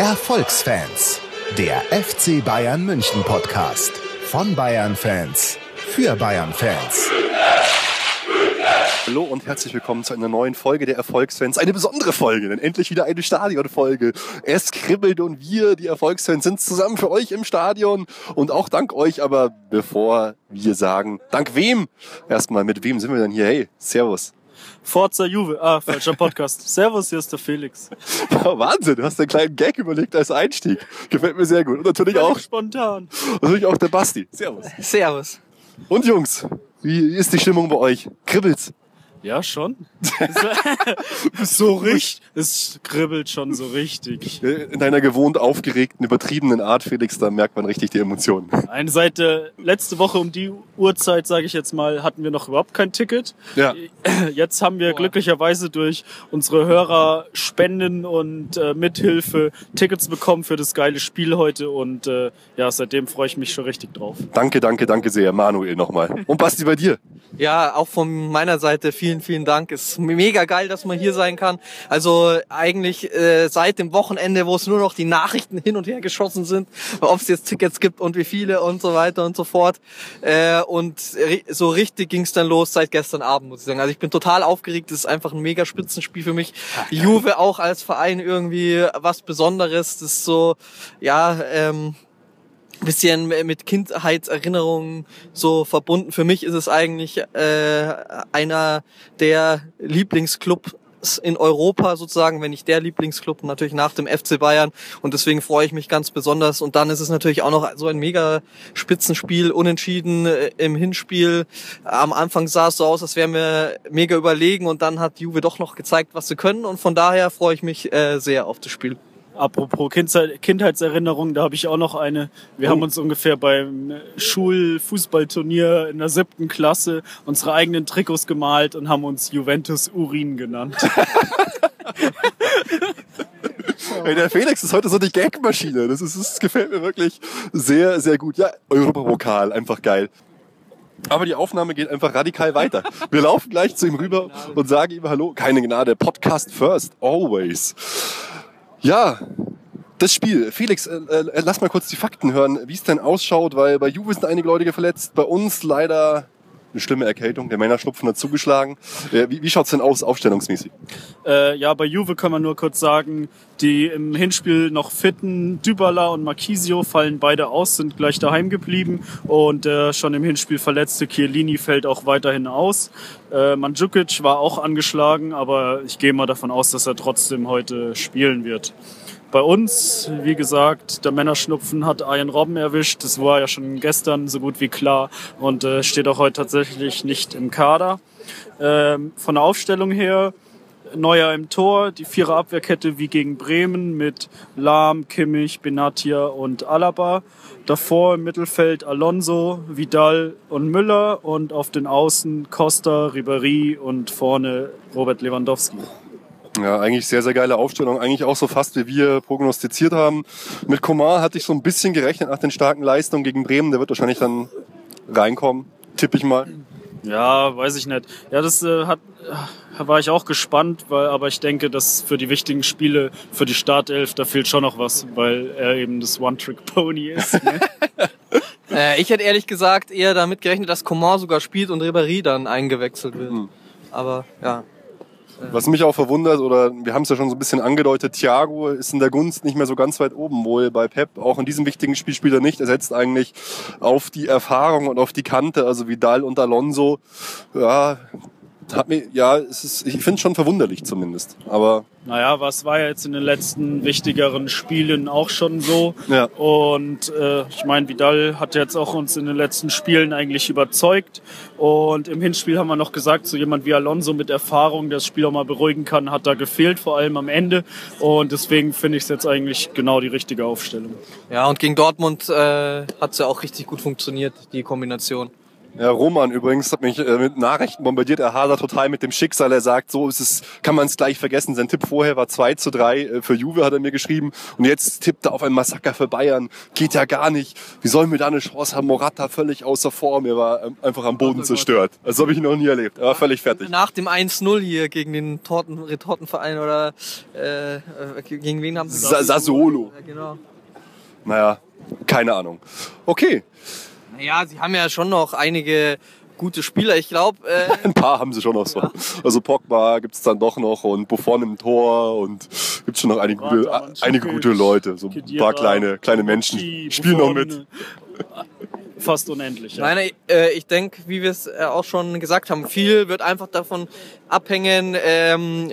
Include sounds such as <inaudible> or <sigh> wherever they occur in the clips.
Erfolgsfans, der FC Bayern München Podcast von Bayern Fans für Bayern Fans. Hallo und herzlich willkommen zu einer neuen Folge der Erfolgsfans. Eine besondere Folge, denn endlich wieder eine Stadionfolge. Es kribbelt und wir, die Erfolgsfans, sind zusammen für euch im Stadion und auch dank euch. Aber bevor wir sagen, dank wem? Erstmal, mit wem sind wir denn hier? Hey, Servus. Forza Juve. Ah, falscher Podcast. <laughs> Servus, hier ist der Felix. Ja, Wahnsinn, du hast einen kleinen Gag überlegt als Einstieg. Gefällt mir sehr gut. Und natürlich auch, Spontan. natürlich auch der Basti. Servus. Servus. Und Jungs, wie ist die Stimmung bei euch? Kribbelt's? Ja, schon. <laughs> so richtig. <laughs> Es kribbelt schon so richtig. In deiner gewohnt aufgeregten, übertriebenen Art, Felix, da merkt man richtig die Emotionen. Eine Seite, letzte Woche um die Uhrzeit, sage ich jetzt mal, hatten wir noch überhaupt kein Ticket. Ja. Jetzt haben wir glücklicherweise durch unsere Hörer Spenden und äh, Mithilfe Tickets bekommen für das geile Spiel heute und äh, ja, seitdem freue ich mich schon richtig drauf. Danke, danke, danke sehr, Manuel nochmal. Und Basti, bei dir? Ja, auch von meiner Seite vielen, vielen Dank. Ist mega geil, dass man hier sein kann. Also eigentlich äh, seit dem Wochenende, wo es nur noch die Nachrichten hin und her geschossen sind, ob es jetzt Tickets gibt und wie viele und so weiter und so fort. Äh, und so richtig ging es dann los seit gestern Abend, muss ich sagen. Also ich bin total aufgeregt. Das ist einfach ein mega Spitzenspiel für mich. Juve auch als Verein irgendwie was Besonderes. Das ist so, ja, ähm, bisschen mit Kindheitserinnerungen so verbunden. Für mich ist es eigentlich äh, einer der Lieblingsclubs in Europa sozusagen, wenn nicht der Lieblingsclub, natürlich nach dem FC Bayern. Und deswegen freue ich mich ganz besonders. Und dann ist es natürlich auch noch so ein mega Spitzenspiel, unentschieden äh, im Hinspiel. Am Anfang sah es so aus, als wären wir mega überlegen. Und dann hat Juve doch noch gezeigt, was sie können. Und von daher freue ich mich äh, sehr auf das Spiel. Apropos Kindzeit, Kindheitserinnerung, da habe ich auch noch eine. Wir haben uns ungefähr beim Schulfußballturnier in der siebten Klasse unsere eigenen Trikots gemalt und haben uns Juventus Urin genannt. <laughs> <laughs> Hey, der Felix ist heute so die Gagmaschine. Das, ist, das gefällt mir wirklich sehr, sehr gut. Ja, Europapokal, einfach geil. Aber die Aufnahme geht einfach radikal weiter. Wir laufen gleich zu ihm rüber und sagen ihm Hallo. Keine Gnade. Podcast first, always. Ja, das Spiel. Felix, äh, äh, lass mal kurz die Fakten hören, wie es denn ausschaut, weil bei Juve sind einige Leute verletzt, bei uns leider eine schlimme Erkältung. Der Männerschnupfen hat zugeschlagen. Äh, wie wie schaut's denn aus, aufstellungsmäßig? Äh, ja, bei Juve kann man nur kurz sagen, die im Hinspiel noch fitten Dybala und Marquisio fallen beide aus, sind gleich daheim geblieben und äh, schon im Hinspiel verletzte Chiellini fällt auch weiterhin aus. Äh, Mandzukic war auch angeschlagen, aber ich gehe mal davon aus, dass er trotzdem heute spielen wird. Bei uns, wie gesagt, der Männerschnupfen hat Ian Robben erwischt. Das war ja schon gestern so gut wie klar und äh, steht auch heute tatsächlich nicht im Kader. Ähm, von der Aufstellung her, Neuer im Tor, die Vierer Abwehrkette wie gegen Bremen mit Lahm, Kimmich, Benatia und Alaba. Davor im Mittelfeld Alonso, Vidal und Müller und auf den Außen Costa, Ribéry und vorne Robert Lewandowski. Ja, eigentlich sehr, sehr geile Aufstellung. Eigentlich auch so fast, wie wir prognostiziert haben. Mit Komar hatte ich so ein bisschen gerechnet nach den starken Leistungen gegen Bremen. Der wird wahrscheinlich dann reinkommen, tippe ich mal. Ja, weiß ich nicht. Ja, das äh, hat, äh, war ich auch gespannt, weil, aber ich denke, dass für die wichtigen Spiele, für die Startelf, da fehlt schon noch was, weil er eben das One-Trick-Pony ist. Ne? <laughs> Äh, ich hätte ehrlich gesagt eher damit gerechnet, dass Coman sogar spielt und Ribéry dann eingewechselt wird. Aber ja. Was mich auch verwundert, oder wir haben es ja schon so ein bisschen angedeutet, Thiago ist in der Gunst nicht mehr so ganz weit oben, wohl bei Pep auch in diesem wichtigen Spiel spielt er nicht. Er setzt eigentlich auf die Erfahrung und auf die Kante, also Vidal und Alonso. Ja, hat mir, ja, es ist, ich finde es schon verwunderlich zumindest. Aber Naja, was war ja jetzt in den letzten wichtigeren Spielen auch schon so. Ja. Und äh, ich meine, Vidal hat jetzt auch uns in den letzten Spielen eigentlich überzeugt. Und im Hinspiel haben wir noch gesagt, so jemand wie Alonso mit Erfahrung, der das Spiel auch mal beruhigen kann, hat da gefehlt, vor allem am Ende. Und deswegen finde ich es jetzt eigentlich genau die richtige Aufstellung. Ja, und gegen Dortmund äh, hat es ja auch richtig gut funktioniert, die Kombination. Ja, Roman übrigens hat mich äh, mit Nachrichten bombardiert. Er hadert total mit dem Schicksal. Er sagt, so ist es, kann man es gleich vergessen. Sein Tipp vorher war 2 zu 3 äh, für Juve, hat er mir geschrieben. Und jetzt tippt er auf ein Massaker für Bayern. Geht ja gar nicht. Wie sollen wir da eine Chance haben? Morata völlig außer Form. Er war ähm, einfach am Boden zerstört. Das habe ich noch nie erlebt. Er war völlig fertig. Nach dem 1-0 hier gegen den Torten, Retortenverein oder äh, äh, gegen wen haben sie Sa Sassuolo. Ja, genau. Naja, keine Ahnung. Okay, Naja, sie haben ja schon noch einige gute Spieler. Ich glaube, äh, <laughs> ein paar haben sie schon noch so. Also Pogba gibt's dann doch noch und Buffon im Tor und gibt's schon noch einige gute, einige gute Leute. So ein paar kleine, kleine Menschen spielen noch mit. <laughs> Fast unendlich. Ja. Nein, äh, ich denke, wie wir es äh, auch schon gesagt haben, viel wird einfach davon abhängen, ähm,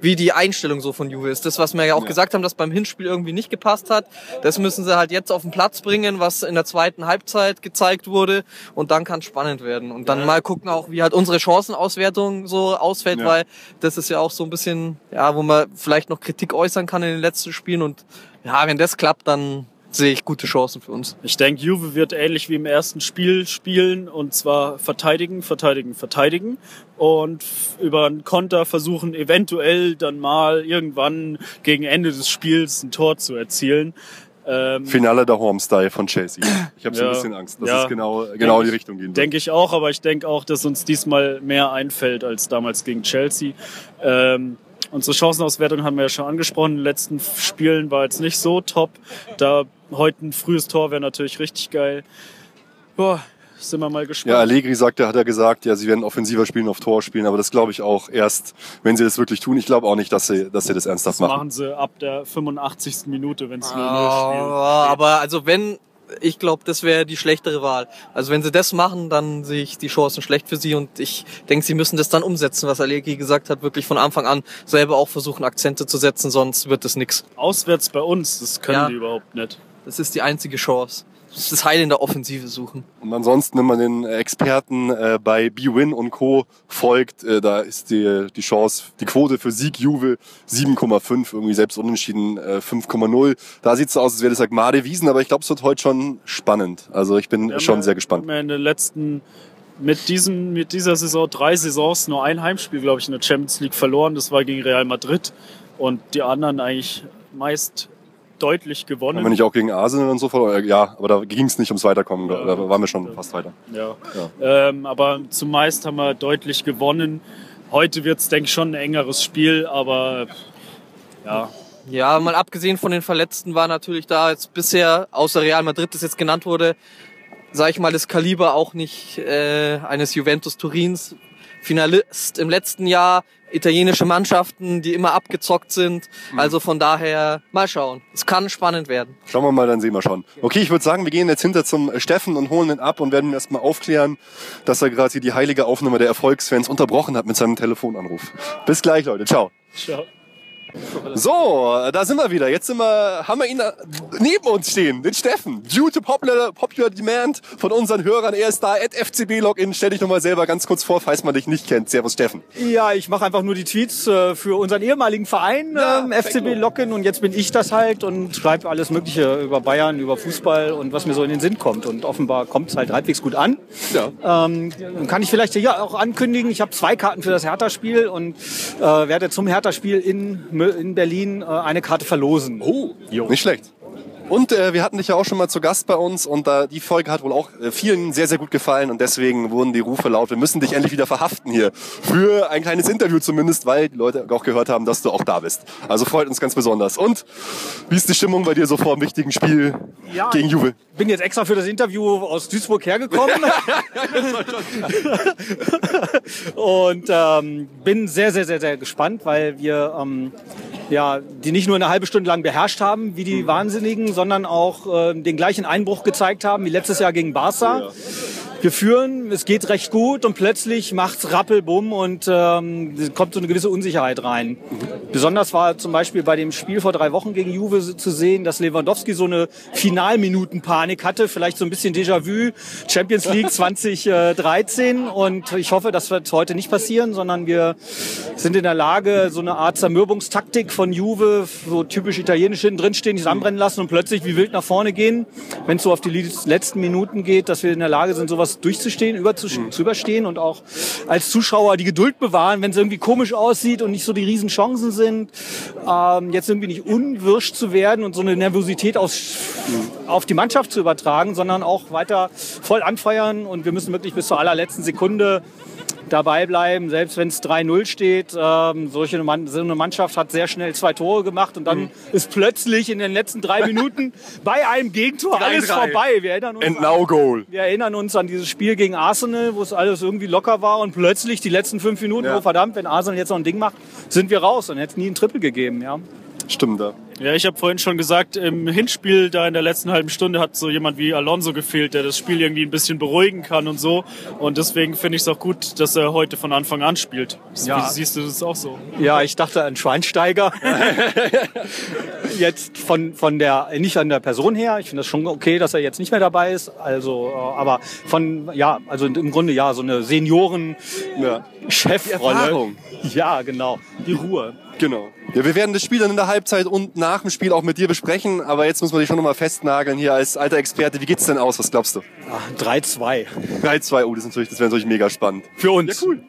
wie die Einstellung so von Juve ist. Das, was wir ja auch gesagt haben, dass beim Hinspiel irgendwie nicht gepasst hat, das müssen sie halt jetzt auf den Platz bringen, was in der zweiten Halbzeit gezeigt wurde. Und dann kann es spannend werden. Und dann mal gucken auch, wie halt unsere Chancenauswertung so ausfällt, Ja. weil das ist ja auch so ein bisschen, ja, wo man vielleicht noch Kritik äußern kann in den letzten Spielen. Und ja, wenn das klappt, dann sehe ich gute Chancen für uns. Ich denke, Juve wird ähnlich wie im ersten Spiel spielen und zwar verteidigen, verteidigen, verteidigen und über einen Konter versuchen, eventuell dann mal irgendwann gegen Ende des Spiels ein Tor zu erzielen. Ähm, Finale der Home-Style von Chelsea. Ich habe so ein Ja. bisschen Angst, dass Ja. es genau, genau in die ich- Richtung gehen wird. Denke ich auch, aber ich denke auch, dass uns diesmal mehr einfällt als damals gegen Chelsea. Ähm, unsere Chancenauswertung haben wir ja schon angesprochen. In den letzten Spielen war jetzt nicht so top. Da heute ein frühes Tor wäre natürlich richtig geil. Boah, sind wir mal gespannt. Ja, Allegri sagte, hat er gesagt, ja, sie werden offensiver spielen, auf Tor spielen, aber das glaube ich auch erst, wenn sie das wirklich tun. Ich glaube auch nicht, dass sie, dass sie das ernsthaft das machen. machen sie ab der 85. Minute, wenn es 0-0 spielt. Ah, aber also wenn, ich glaube, das wäre die schlechtere Wahl. Also wenn sie das machen, dann sehe ich die Chancen schlecht für sie und ich denke, sie müssen das dann umsetzen, was Allegri gesagt hat, wirklich von Anfang an selber auch versuchen, Akzente zu setzen, sonst wird das nix. Auswärts bei uns, das können Ja. die überhaupt nicht. Das ist die einzige Chance. Das ist das Heil in der Offensive suchen. Und ansonsten, wenn man den Experten äh, bei B-Win und Co. folgt, äh, da ist die, die Chance, die Quote für Sieg Juve 7,5, irgendwie selbst unentschieden äh, 5,0. Da sieht's so aus, als wäre das Agmade Wiesen, aber ich glaube, es wird heute schon spannend. Also ich bin Wir schon ja- sehr gespannt. Wir haben in den letzten, mit diesem, mit dieser Saison drei Saisons nur ein Heimspiel, glaube ich, in der Champions League verloren. Das war gegen Real Madrid. Und die anderen eigentlich meist deutlich Haben wir gewonnen. nicht auch gegen Arsenal und so verloren? Äh, Ja, aber da ging's nicht ums Weiterkommen. Da, Ja. da waren wir schon fast weiter. Ja. Ähm, aber zumeist haben wir deutlich gewonnen. Heute wird's denke ich, schon ein engeres Spiel, aber ja, Ja, mal abgesehen von den Verletzten war natürlich da jetzt bisher, außer Real Madrid, das jetzt genannt wurde, sage ich mal, das Kaliber auch nicht äh, eines Juventus Turins. Finalist im letzten Jahr, italienische Mannschaften, die immer abgezockt sind. Also von daher mal schauen. Es kann spannend werden. Schauen wir mal, dann sehen wir schon. Okay, ich würde sagen, wir gehen jetzt hinter zum Steffen und holen ihn ab und werden ihm erstmal aufklären, dass er gerade hier die heilige Aufnahme der Erfolgsfans unterbrochen hat mit seinem Telefonanruf. Bis gleich, Leute. Ciao. ciao. So, da sind wir wieder. Jetzt sind wir, haben wir ihn neben uns stehen, den Steffen. Due to popular, popular demand von unseren Hörern. Er ist da, at FCB-Login. Stell dich nochmal selber ganz kurz vor, falls man dich nicht kennt. Servus, Steffen. Ja, ich mache einfach nur die Tweets äh, für unseren ehemaligen Verein, Ja, ähm, perfekt. FCB Locken. Und jetzt bin ich das halt und schreibe alles Mögliche über Bayern, über Fußball und was mir so in den Sinn kommt. Und offenbar kommt es halt halbwegs gut an. Ja. Ähm, kann ich vielleicht hier auch ankündigen, ich habe zwei Karten für das Hertha-Spiel und äh, werde zum Hertha-Spiel in, in Berlin äh, eine Karte verlosen. Oh, nicht schlecht. Und äh, wir hatten dich ja auch schon mal zu Gast bei uns und äh, die Folge hat wohl auch äh, vielen sehr, sehr gut gefallen und deswegen wurden die Rufe laut, wir müssen dich endlich wieder verhaften hier. Für ein kleines Interview zumindest, weil die Leute auch gehört haben, dass du auch da bist. Also freut uns ganz besonders. Und wie ist die Stimmung bei dir so vor dem wichtigen Spiel Ja, gegen Juve? bin jetzt extra für das Interview aus Duisburg hergekommen. <laughs> <laughs> und ähm, bin sehr, sehr, sehr, sehr gespannt, weil wir ähm, ja, die nicht nur eine halbe Stunde lang beherrscht haben, wie die Wahnsinnigen, sondern auch äh, den gleichen Einbruch gezeigt haben wie letztes Jahr gegen Barca. Wir führen, es geht recht gut und plötzlich macht's Rappelbumm und ähm, es kommt so eine gewisse Unsicherheit rein. Besonders war zum Beispiel bei dem Spiel vor drei Wochen gegen Juve zu sehen, dass Lewandowski so eine Finalminutenpanik hatte, vielleicht so ein bisschen Déjà-vu, Champions League <laughs> 2013 und ich hoffe, das wird heute nicht passieren, sondern wir sind in der Lage, so eine Art Zermürbungstaktik von Juve, so typisch italienisch hinten drinstehen, die anbrennen lassen und plötzlich wie wild nach vorne gehen, wenn es so auf die letzten Minuten geht, dass wir in der Lage sind, sowas durchzustehen, überzu mhm. zu überstehen und auch als Zuschauer die Geduld bewahren, wenn es irgendwie komisch aussieht und nicht so die riesen Chancen sind, ähm, jetzt irgendwie nicht unwirsch zu werden und so eine Nervosität mhm. auf die Mannschaft zu übertragen, sondern auch weiter voll anfeuern und wir müssen wirklich bis zur allerletzten Sekunde dabei bleiben, selbst wenn es 3-0 steht. Ähm, solche Mann, so eine Mannschaft hat sehr schnell zwei Tore gemacht und dann mhm. ist plötzlich in den letzten drei <laughs> Minuten bei einem Gegentor 3 -3. alles vorbei. Wir erinnern, uns And now goal. wir erinnern uns an dieses Spiel gegen Arsenal, wo es alles irgendwie locker war und plötzlich die letzten fünf Minuten, ja. oh verdammt, wenn Arsenal jetzt noch ein Ding macht, sind wir raus und hätte nie ein Triple gegeben. Ja. Stimmt da. Ja, ich habe vorhin schon gesagt, im Hinspiel da in der letzten halben Stunde hat so jemand wie Alonso gefehlt, der das Spiel irgendwie ein bisschen beruhigen kann und so. Und deswegen finde ich es auch gut, dass er heute von Anfang an spielt. Ja. Wie siehst du das auch so? Ja, ich dachte an Schweinsteiger. <laughs> jetzt von, von der, nicht an der Person her. Ich finde das schon okay, dass er jetzt nicht mehr dabei ist. Also, äh, aber von, ja, also im Grunde ja, so eine Senioren-Chefrolle. Ja, genau. Die Ruhe. Genau. Ja, wir werden das Spiel dann in der Halbzeit und nach dem Spiel auch mit dir besprechen, aber jetzt muss man dich schon nochmal festnageln hier als alter Experte. Wie geht's denn aus? Was glaubst du? 3-2. 3-2, oh, das, ist natürlich, das wäre natürlich mega spannend. Für uns. Ja, cool.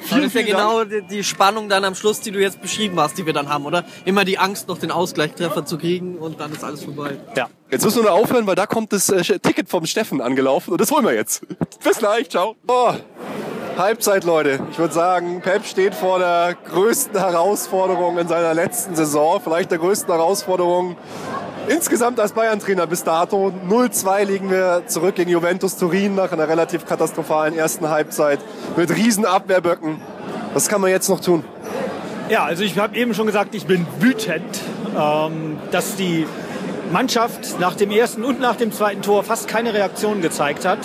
Vielen, das ist ja genau die, die Spannung dann am Schluss, die du jetzt beschrieben hast, die wir dann haben, oder? Immer die Angst, noch den Ausgleichstreffer zu kriegen und dann ist alles vorbei. Ja. Jetzt müssen wir nur aufhören, weil da kommt das äh, Ticket vom Steffen angelaufen und das holen wir jetzt. <laughs> Bis gleich, ciao. Oh. Halbzeit, Leute. Ich würde sagen, Pep steht vor der größten Herausforderung in seiner letzten Saison, vielleicht der größten Herausforderung insgesamt als Bayern-Trainer bis dato. 0-2 liegen wir zurück gegen Juventus Turin nach einer relativ katastrophalen ersten Halbzeit mit riesen Abwehrböcken. Was kann man jetzt noch tun? Ja, also ich habe eben schon gesagt, ich bin wütend, ähm, dass die Mannschaft nach dem ersten und nach dem zweiten Tor fast keine Reaktion gezeigt hat.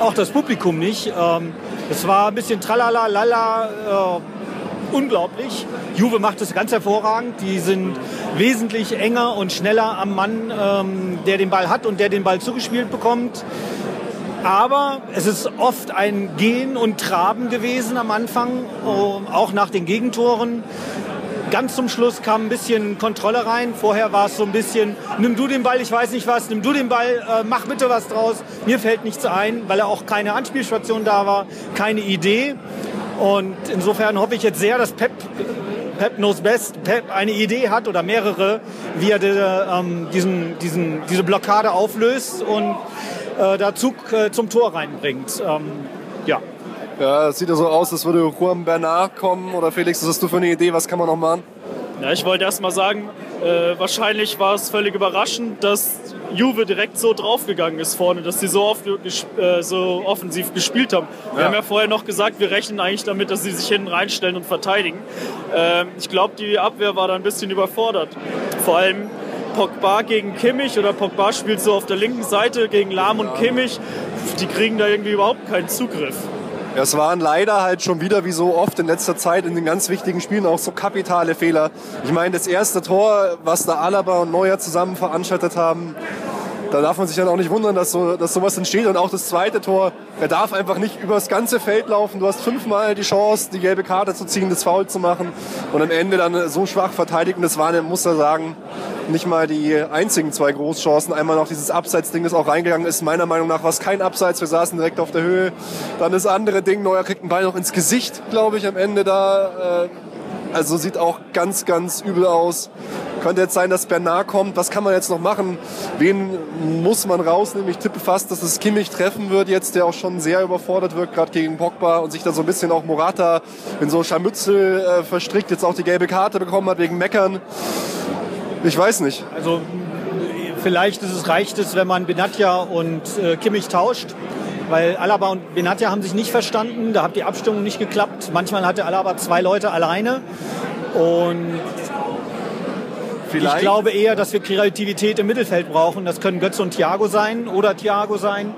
Auch das Publikum nicht. Ähm, es war ein bisschen tralala, lala, äh, unglaublich. Juve macht es ganz hervorragend. Die sind wesentlich enger und schneller am Mann, ähm, der den Ball hat und der den Ball zugespielt bekommt. Aber es ist oft ein Gehen und Traben gewesen am Anfang, äh, auch nach den Gegentoren. Ganz zum Schluss kam ein bisschen Kontrolle rein. Vorher war es so ein bisschen, nimm du den Ball, ich weiß nicht was, nimm du den Ball, äh, mach bitte was draus. Mir fällt nichts ein, weil er auch keine Anspielstation da war, keine Idee. Und insofern hoffe ich jetzt sehr, dass Pep, Pep knows best, Pep eine Idee hat oder mehrere, wie er de, ähm, diesen, diesen, diese Blockade auflöst und äh, da Zug äh, zum Tor reinbringt. Ähm, ja. Ja, es sieht ja so aus, als würde Juan Bernard kommen. Oder Felix, was hast du für eine Idee? Was kann man noch machen? Ja, ich wollte erst mal sagen, äh, wahrscheinlich war es völlig überraschend, dass Juve direkt so draufgegangen ist vorne, dass sie so, oft, äh, so offensiv gespielt haben. Wir ja. haben ja vorher noch gesagt, wir rechnen eigentlich damit, dass sie sich hinten reinstellen und verteidigen. Ähm, ich glaube, die Abwehr war da ein bisschen überfordert. Vor allem Pogba gegen Kimmich oder Pogba spielt so auf der linken Seite gegen Lahm und Kimmich. Die kriegen da irgendwie überhaupt keinen Zugriff. Es waren leider halt schon wieder, wie so oft in letzter Zeit in den ganz wichtigen Spielen, auch so kapitale Fehler. Ich meine, das erste Tor, was da Alaba und Neuer zusammen veranstaltet haben, da darf man sich dann auch nicht wundern, dass, so, dass sowas entsteht. Und auch das zweite Tor, er darf einfach nicht übers ganze Feld laufen. Du hast fünfmal die Chance, die gelbe Karte zu ziehen, das Foul zu machen und am Ende dann so schwach verteidigt. Und das waren, muss er sagen, nicht mal die einzigen zwei Großchancen. Einmal noch dieses Abseits-Ding, das auch reingegangen ist. Meiner Meinung nach war es kein Abseits. Wir saßen direkt auf der Höhe. Dann das andere Ding, Neuer kriegt einen Ball noch ins Gesicht, glaube ich, am Ende da. Äh, also sieht auch ganz, ganz übel aus. Könnte jetzt sein, dass Bernard kommt. Was kann man jetzt noch machen? Wen muss man rausnehmen? Ich tippe fast, dass es Kimmich treffen wird jetzt, der auch schon sehr überfordert wird, gerade gegen Pogba und sich da so ein bisschen auch Morata in so Scharmützel äh, verstrickt, jetzt auch die gelbe Karte bekommen hat wegen Meckern. Ich weiß nicht. Also vielleicht ist es, reicht es, wenn man Benatja und äh, Kimmich tauscht. Weil Alaba und Benatja haben sich nicht verstanden, da hat die Abstimmung nicht geklappt. Manchmal hatte Alaba zwei Leute alleine. Und Vielleicht. ich glaube eher, dass wir Kreativität im Mittelfeld brauchen. Das können Götze und Thiago sein oder Thiago sein.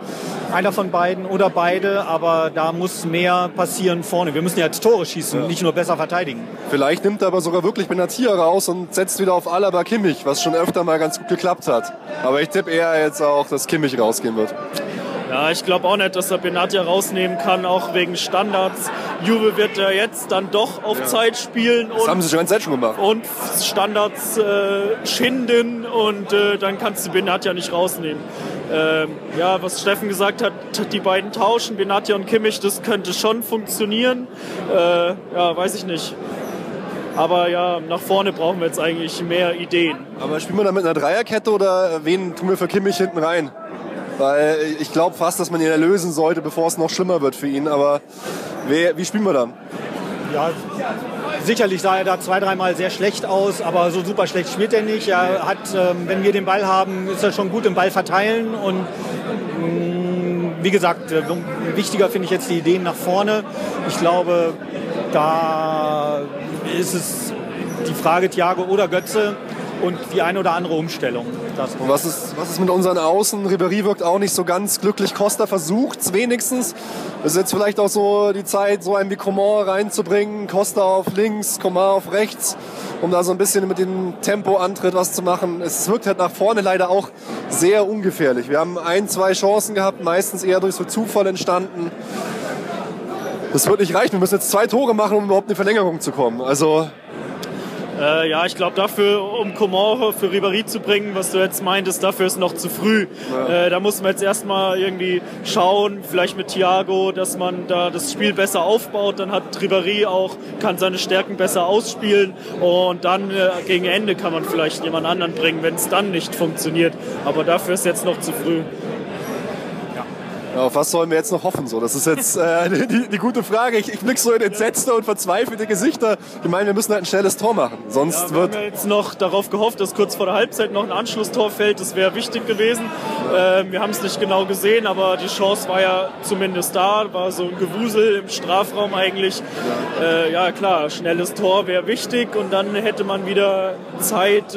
einer von beiden oder beide, aber da muss mehr passieren vorne. Wir müssen ja Tore schießen, Ja. nicht nur besser verteidigen. Vielleicht nimmt er aber sogar wirklich Benatia raus und setzt wieder auf Alaba Kimmich, was schon öfter mal ganz gut geklappt hat. Aber ich tippe eher jetzt auch, dass Kimmich rausgehen wird. Ja, ich glaube auch nicht, dass er Benatia rausnehmen kann, auch wegen Standards. Juve wird ja jetzt dann doch auf Zeit spielen Das haben und, sie schon ganz Zeit schon gemacht. und Standards äh, schinden und äh, dann kannst du Benatia nicht rausnehmen. Ähm, ja, was Steffen gesagt hat, die beiden tauschen, Benatia und Kimmich, das könnte schon funktionieren. Äh, ja, weiß ich nicht. Aber ja, nach vorne brauchen wir jetzt eigentlich mehr Ideen. Aber spielen wir da mit einer Dreierkette oder wen tun wir für Kimmich hinten rein? Weil ich glaube fast, dass man ihn erlösen sollte, bevor es noch schlimmer wird für ihn. Aber wer, wie spielen wir dann? Ja, sicherlich sah er da zwei, dreimal sehr schlecht aus, aber so super schlecht spielt er nicht. Er hat, ähm, wenn wir den Ball haben, ist er schon gut im Ball verteilen und mh, wie gesagt, äh, wichtiger finde ich jetzt die Ideen nach vorne. Ich glaube, da ist es die Frage Thiago oder Götze und die eine oder andere Umstellung. Das was ist, was ist mit unseren Außen? Ribéry wirkt auch nicht so ganz glücklich. Costa versucht's wenigstens. Es ist jetzt vielleicht auch so die Zeit, so einen wie Coman reinzubringen. Costa auf links, Coman auf rechts, um da so ein bisschen mit dem Tempoantritt was zu machen. Es wirkt halt nach vorne leider auch sehr ungefährlich. Wir haben ein, zwei Chancen gehabt, meistens eher durch so Zufall entstanden. Das wird nicht reichen. Wir müssen jetzt zwei Tore machen, um überhaupt in die Verlängerung zu kommen. Also Äh, ja, ich glaube dafür, um Komore für Ribéry zu bringen, was du jetzt meintest, dafür ist noch zu früh. Äh, da muss man jetzt erstmal irgendwie schauen, vielleicht mit Thiago, dass man da das Spiel besser aufbaut. Dann hat Ribéry auch, kann seine Stärken besser ausspielen und dann äh, gegen Ende kann man vielleicht jemand anderen bringen, wenn es dann nicht funktioniert. Aber dafür ist jetzt noch zu früh. Ja, auf was sollen wir jetzt noch hoffen? So, das ist jetzt äh, <laughs> die, die gute Frage. Ich, ich blicke so in entsetzte und verzweifelte Gesichter. Ich meine, wir müssen halt ein schnelles Tor machen. Sonst Wir haben wird. ja jetzt noch darauf gehofft, dass kurz vor der Halbzeit noch ein Anschlusstor fällt. Das wäre wichtig gewesen. Ähm, wir haben es nicht genau gesehen, aber die Chance war ja zumindest da. War so ein Gewusel im Strafraum eigentlich. Äh, ja klar, schnelles Tor wäre wichtig und dann hätte man wieder Zeit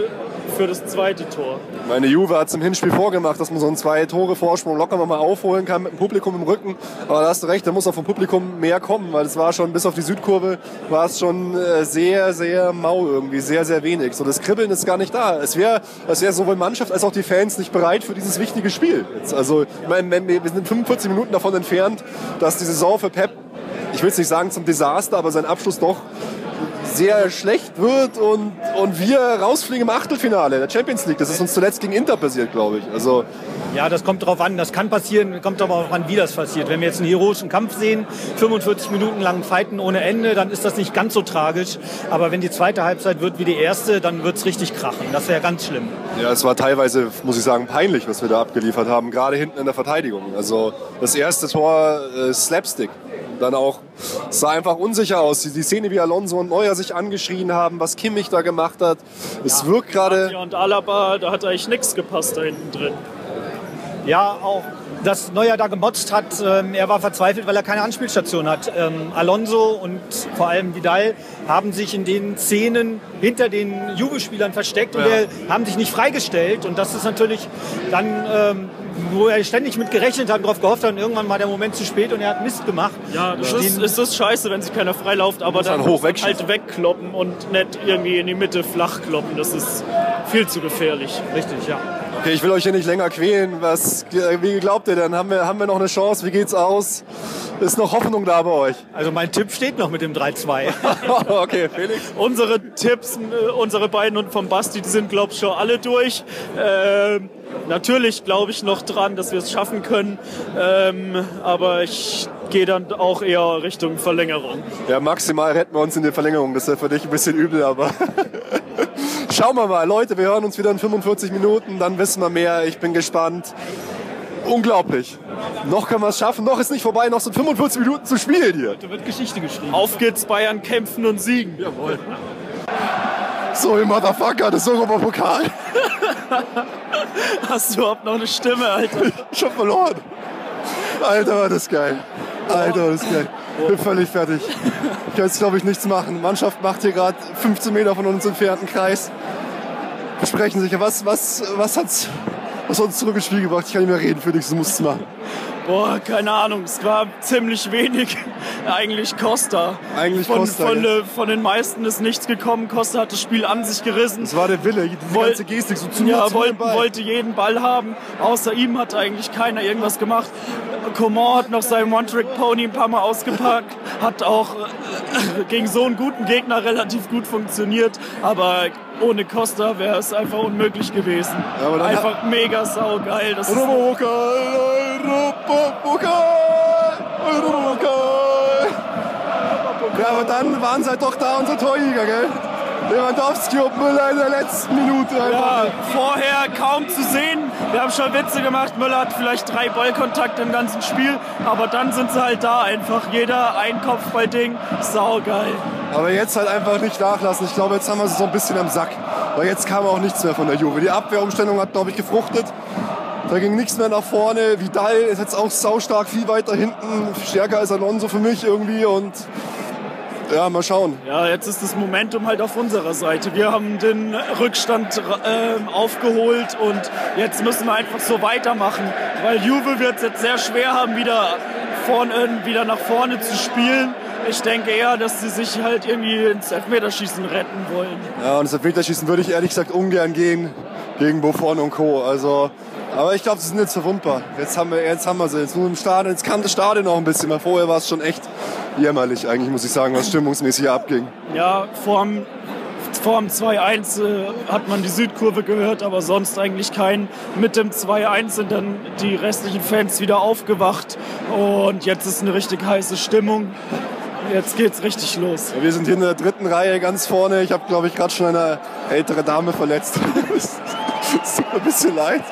für das zweite Tor. Meine Juve hat es im Hinspiel vorgemacht, dass man so einen zwei Tore Vorsprung locker mal aufholen kann mit dem Publikum im Rücken. Aber da hast du recht, da muss auch vom Publikum mehr kommen, weil es war schon bis auf die Südkurve war es schon äh, sehr, sehr mau irgendwie, sehr, sehr wenig. So das Kribbeln ist gar nicht da. Es wäre, es wäre sowohl Mannschaft als auch die Fans nicht bereit für dieses wichtige Spiel. Jetzt, also wir wir sind 45 Minuten davon entfernt, dass die Saison für Pep, ich will es nicht sagen zum Desaster, aber sein Abschluss doch sehr schlecht wird und, und wir rausfliegen im Achtelfinale der Champions League. Das ist uns zuletzt gegen Inter passiert, glaube ich. Also Ja, das kommt drauf an. Das kann passieren, kommt aber auch an, wie das passiert. Wenn wir jetzt einen heroischen Kampf sehen, 45 Minuten lang fighten ohne Ende, dann ist das nicht ganz so tragisch. Aber wenn die zweite Halbzeit wird wie die erste, dann wird es richtig krachen. Das wäre ganz schlimm. ja, es war teilweise, muss ich sagen, peinlich, was wir da abgeliefert haben, gerade hinten in der Verteidigung. Also das erste Tor äh, Slapstick. Dann auch, es sah einfach unsicher aus. Die, die Szene, wie Alonso und Neuer sich angeschrien haben, was Kimmich da gemacht hat. Es wirkt gerade. Ja, und Alaba, da hat eigentlich nichts gepasst da hinten drin. Ja, auch dass Neuer da gemotzt hat, ähm, er war verzweifelt, weil er keine Anspielstation hat. Ähm, Alonso und vor allem Vidal haben sich in den Szenen hinter den Juve-Spielern versteckt und Ja. er, haben sich nicht freigestellt. Und das ist natürlich dann, ähm, wo er ständig mit gerechnet hat und darauf gehofft hat und irgendwann war der Moment zu spät und er hat Mist gemacht. Ja, das Den- ist, es ist scheiße, wenn sich keiner freilauft, aber dann dann hoch halt wegkloppen und nicht irgendwie in die Mitte flach kloppen. Das ist viel zu gefährlich. Richtig, ja. Okay, ich will euch hier nicht länger quälen. Was, wie glaubt ihr denn? Haben wir, haben wir noch eine Chance? Wie geht's aus? Ist noch Hoffnung da bei euch? Also mein Tipp steht noch mit dem 3-2. <laughs> okay, Felix. Unsere Tipps, äh, unsere beiden und vom Basti, die sind, glaube ich, schon alle durch. Ähm, natürlich glaube ich noch dran, dass wir es schaffen können. Ähm, aber ich gehe dann auch eher Richtung Verlängerung. Ja, maximal retten wir uns in der Verlängerung. Das ist ja für dich ein bisschen übel, aber <laughs> schauen wir mal. Leute, wir hören uns wieder in 45 Minuten, dann wissen wir mehr. Ich bin gespannt. Unglaublich. Noch können wir es schaffen, noch ist nicht vorbei, noch sind 45 Minuten zu spielen hier. Da wird Geschichte geschrieben. Auf geht's, Bayern kämpfen und siegen. Jawohl. So, ihr Motherfucker, das ist Europapokal. <laughs> Hast du überhaupt noch eine Stimme, Alter? Schon verloren. Alter, war das geil. Alter, war das geil. Bin völlig fertig. Ich kann jetzt, glaube ich, nichts machen. Die Mannschaft macht hier gerade 15 Meter von uns entfernten Kreis. Besprechen sich. Was, was, was hat's, was hat uns zurück ins Spiel gebracht? Ich kann nicht mehr reden, Felix, du musst es machen. Boah, keine Ahnung, es war ziemlich wenig. <laughs> Eigentlich Costa. Eigentlich von, Costa, Von, ja. von den meisten ist nichts gekommen. Costa hat das Spiel an sich gerissen. Das war der Wille, die Woll- ganze Gestik so zu ja, zu mir wollte, Ball. wollte jeden Ball haben. Außer ihm hat eigentlich keiner irgendwas gemacht. Coman hat noch seinen One-Trick-Pony ein paar Mal ausgepackt. Hat auch äh, <laughs> gegen so einen guten Gegner relativ gut funktioniert. Aber ohne Costa wäre es einfach unmöglich gewesen. Ja, einfach mega saugeil. Das Europapokal, Europapokal, Europapokal. Ja, aber dann waren sie halt doch da, unsere Torjäger, gell? Lewandowski und Müller in der letzten Minute einfach. Ja, vorher kaum zu sehen. Wir haben schon Witze gemacht. Müller hat vielleicht drei Ballkontakte im ganzen Spiel. Aber dann sind sie halt da einfach. Jeder ein Kopfballding. Saugeil. Aber jetzt halt einfach nicht nachlassen. Ich glaube, jetzt haben wir sie so ein bisschen am Sack. Weil jetzt kam auch nichts mehr von der Juve. Die Abwehrumstellung hat, glaube ich, gefruchtet. Da ging nichts mehr nach vorne. Vidal ist jetzt auch saustark, viel weiter hinten. Stärker als Alonso für mich irgendwie. Und ja, mal schauen. Ja, jetzt ist das Momentum halt auf unserer Seite. Wir haben den Rückstand äh, aufgeholt und jetzt müssen wir einfach so weitermachen. Weil Juve wird es jetzt sehr schwer haben, wieder, vorn, äh, wieder nach vorne zu spielen. Ich denke eher, dass sie sich halt irgendwie ins Elfmeterschießen retten wollen. Ja, und das Elfmeterschießen würde ich ehrlich gesagt ungern gehen gegen Buffon und Co. Also, aber ich glaube, sie sind jetzt verwundbar. Jetzt haben wir, jetzt haben wir sie. Jetzt nur im Stadion. Jetzt kam das Stadion noch ein bisschen. Weil vorher war es schon echt jämmerlich, eigentlich, muss ich sagen, was stimmungsmäßig hier abging. Ja, vorm, vorm 2-1 äh, hat man die Südkurve gehört, aber sonst eigentlich kein. Mit dem 2-1 sind dann die restlichen Fans wieder aufgewacht und jetzt ist eine richtig heiße Stimmung. Jetzt geht's richtig los. Ja, wir sind hier in der dritten Reihe ganz vorne. Ich habe, glaube ich, gerade schon eine ältere Dame verletzt. Es tut mir ein bisschen leid.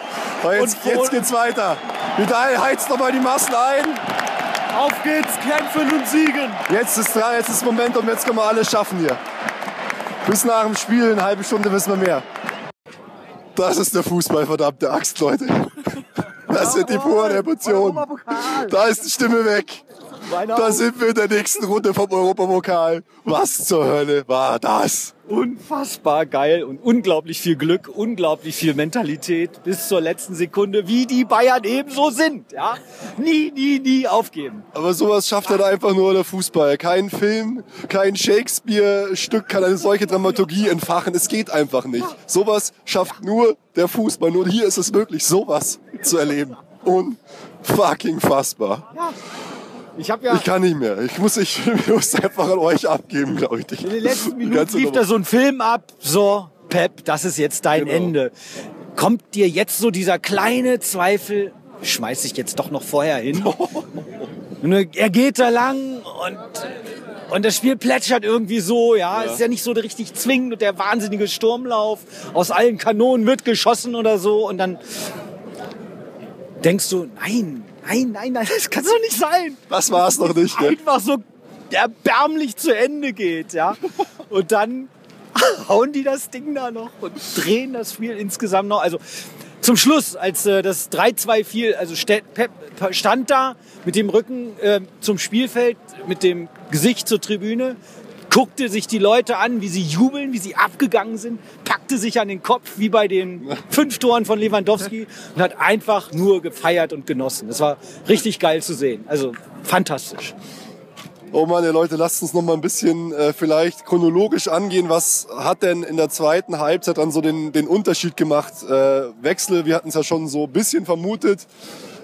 Aber jetzt, Und jetzt geht's weiter. Vidal heizt nochmal die Massen ein. Auf geht's, kämpfen und siegen! Jetzt ist dran, jetzt ist Momentum, jetzt können wir alles schaffen hier. Bis nach dem Spiel, eine halbe Stunde wissen wir mehr. Das ist der Fußball, verdammte Axt, Leute. Das sind die puren Emotionen. Da ist die Stimme weg. Da sind wir in der nächsten Runde vom Europapokal. Was zur Hölle war das? Unfassbar geil und unglaublich viel Glück, unglaublich viel Mentalität bis zur letzten Sekunde, wie die Bayern ebenso sind. Ja? Nie, nie, nie aufgeben. Aber sowas schafft halt einfach nur der Fußball. Kein Film, kein Shakespeare-Stück kann eine solche Dramaturgie entfachen. Es geht einfach nicht. Sowas schafft nur der Fußball. Nur hier ist es möglich, sowas zu erleben. Unfucking fassbar. Ich ja Ich kann nicht mehr. Ich muss, ich, <laughs> ich muss einfach an euch abgeben, glaube ich. in den letzten Minuten lief da so ein Film ab. So, Pep, das ist jetzt dein Genau. Ende. Kommt dir jetzt so dieser kleine Zweifel, schmeiß ich jetzt doch noch vorher hin? <laughs> Er geht da lang und und das Spiel plätschert irgendwie so, ja. Ist ja nicht so richtig zwingend und der wahnsinnige Sturmlauf. Aus allen Kanonen wird geschossen oder so. Und dann denkst du, nein, nein, nein, nein, das kann doch nicht sein. Das war es noch nicht. Ne? Einfach so erbärmlich zu Ende geht, ja. Und dann <laughs> hauen die das Ding da noch und drehen das Spiel insgesamt noch. Also zum Schluss, als äh, das 3-2 fiel, also Pep stand da mit dem Rücken äh, zum Spielfeld, mit dem Gesicht zur Tribüne, guckte sich die Leute an, wie sie jubeln, wie sie abgegangen sind, packte sich an den Kopf, wie bei den fünf Toren von Lewandowski und hat einfach nur gefeiert und genossen. Das war richtig geil zu sehen. Also fantastisch. Oh Mann, Leute, lasst uns noch mal ein bisschen äh, vielleicht chronologisch angehen. Was hat denn in der zweiten Halbzeit dann so den, den Unterschied gemacht? Äh, Wechsel, wir hatten es ja schon so ein bisschen vermutet.